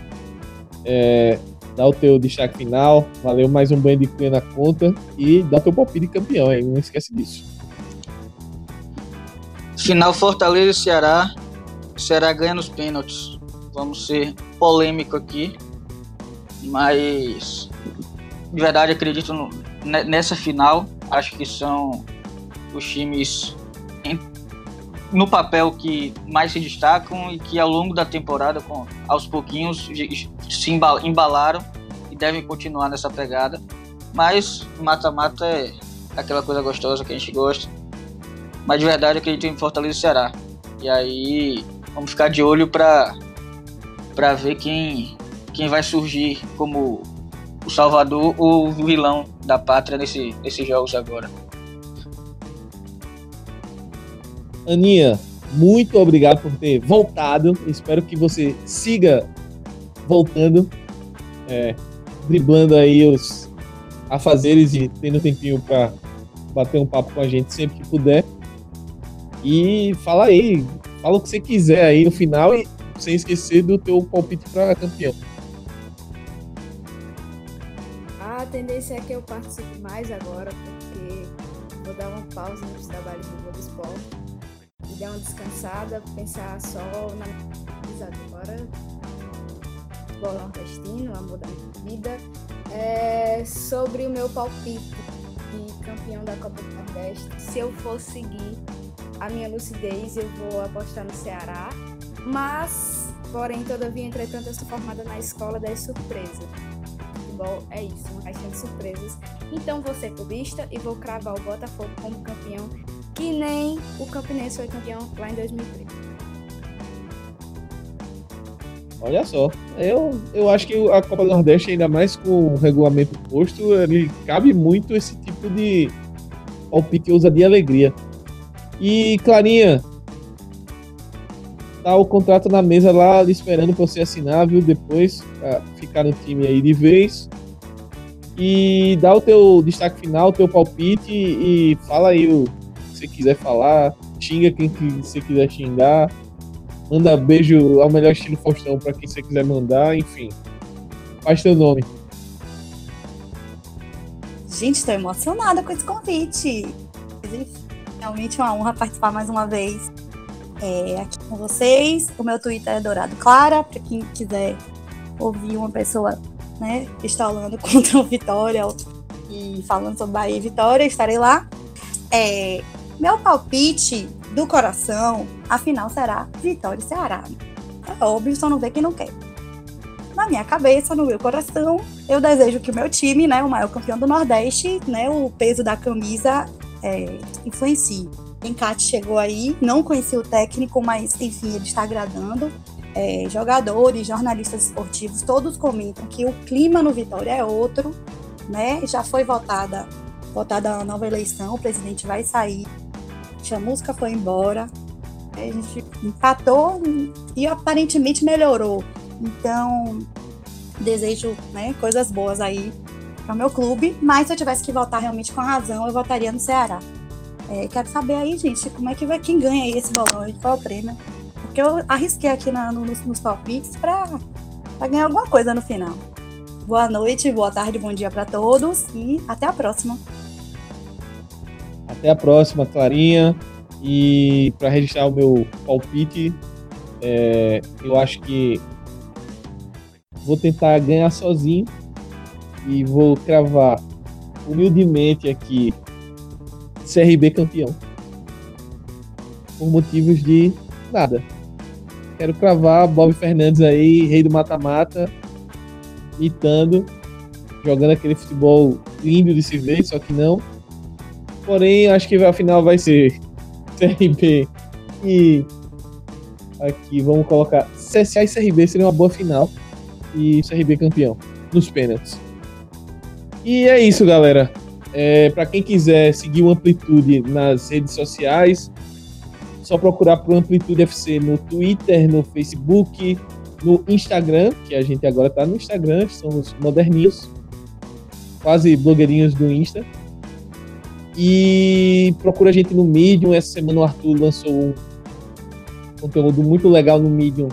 é, dá o teu destaque final. Valeu mais um banho de cunha na conta e dá o teu palpite de campeão aí, não esquece disso. Final Fortaleza e Ceará. O Ceará ganha nos pênaltis. Vamos ser polêmico aqui. Mas de verdade acredito no- ne- nessa final. Acho que são os times em- no papel que mais se destacam e que ao longo da temporada, com, aos pouquinhos, se emba- embalaram e devem continuar nessa pegada. Mas mata-mata é aquela coisa gostosa que a gente gosta. Mas de verdade acredito em Fortaleza e Ceará. E aí vamos ficar de olho para para ver quem quem vai surgir como o salvador ou o vilão da pátria nesse, nesses jogos agora. Aninha, muito obrigado por ter voltado. Espero que você siga voltando, é, driblando aí os afazeres e tendo tempinho para bater um papo com a gente sempre que puder. E fala aí, fala o que você quiser aí no final e sem esquecer do teu palpite para campeão. A tendência é que eu participe mais agora, porque vou dar uma pausa nos trabalhos do Globo Esporte e dar uma descansada, pensar só na agora futebol nordestino, amor da minha vida. É, sobre o meu palpite de campeão da Copa do Nordeste, se eu for seguir a minha lucidez, eu vou apostar no Ceará. Mas, porém, todavia, entretanto, eu sou formada na escola das surpresas futebol é isso, uma caixinha de surpresas. Então vou ser clubista e vou cravar o Botafogo como campeão, que nem o Campinense foi campeão lá em 2003. Olha só, eu, eu acho que a Copa do Nordeste, ainda mais com o regulamento posto, ele cabe muito esse tipo de palpite ousadia e alegria. E, Clarinha, tá o contrato na mesa lá, esperando pra você assinar, viu? Depois, pra ficar no time aí de vez. E dá o teu destaque final, o teu palpite e fala aí o que você quiser falar, xinga quem que você quiser xingar. Manda beijo ao melhor estilo Faustão pra quem você quiser mandar, enfim. Faz teu nome. Gente, estou emocionada com esse convite. Realmente uma honra participar mais uma vez. É, aqui com vocês. O meu Twitter é Dourado Clara, para quem quiser ouvir uma pessoa né, instalando contra o Vitória e falando sobre Bahia e Vitória, estarei lá. É, meu palpite do coração, afinal, será Vitória e Ceará. É óbvio, só não vê quem não quer. Na minha cabeça, no meu coração, eu desejo que o meu time, né, o maior campeão do Nordeste, né, o peso da camisa é, influencie. Encate chegou aí, não conheci o técnico, mas enfim, ele está agradando. É, jogadores, jornalistas esportivos, todos comentam que o clima no Vitória é outro, né? Já foi votada, votada a nova eleição, o presidente vai sair, a música foi embora, a gente empatou e aparentemente melhorou. Então, desejo né, coisas boas aí para o meu clube, mas se eu tivesse que votar realmente com razão, eu votaria no Ceará. É, quero saber aí, gente, como é que vai, quem ganha aí esse bolão e qual é o prêmio. Porque eu arrisquei aqui na, no, nos, nos palpites para ganhar alguma coisa no final. Boa noite, boa tarde, bom dia para todos e até a próxima. Até a próxima, Clarinha. E para registrar o meu palpite, é, eu acho que vou tentar ganhar sozinho e vou cravar humildemente aqui CRB campeão. Por motivos de nada. Quero cravar Bob Fernandes aí, rei do mata-mata, mitando, jogando aquele futebol lindo de se ver, só que não. Porém, acho que a final vai ser CRB e aqui vamos colocar CSA e CRB seria uma boa final e CRB campeão nos pênaltis. E é isso, galera. É, para quem quiser seguir o Amplitude nas redes sociais, só procurar por Amplitude FC no Twitter, no Facebook, no Instagram, que a gente agora tá no Instagram, somos moderninhos, quase blogueirinhos do Insta. E procura a gente no Medium. Essa semana o Arthur lançou um conteúdo muito legal no Medium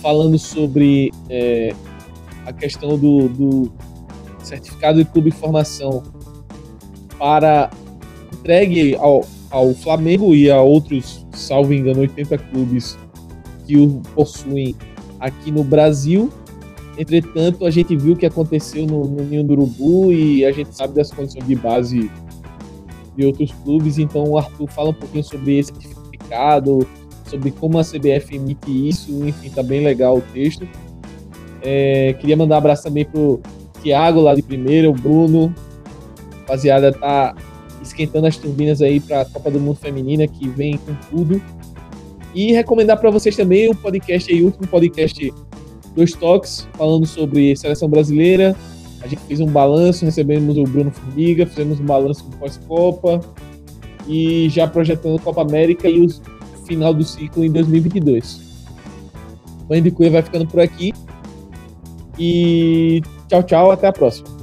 falando sobre é, a questão do, do certificado de clube de formação para entregue ao, ao Flamengo e a outros, salvo engano, 80 clubes que o possuem aqui no Brasil. Entretanto, a gente viu o que aconteceu no, no Ninho do Urubu e a gente sabe das condições de base de outros clubes. Então, o Arthur fala um pouquinho sobre esse certificado, sobre como a CBF emite isso. Enfim, tá bem legal o texto. É, queria mandar um abraço também pro Thiago lá de primeira, o Bruno. Rapaziada, tá esquentando as turbinas aí para a Copa do Mundo Feminina que vem com tudo. E recomendar para vocês também o podcast aí, o último podcast dos Toques, falando sobre seleção brasileira. A gente fez um balanço, recebemos o Bruno Formiga, fizemos um balanço do pós-Copa e já projetando Copa América e o final do ciclo em 2022. O Cuia vai ficando por aqui. E tchau, tchau, até a próxima.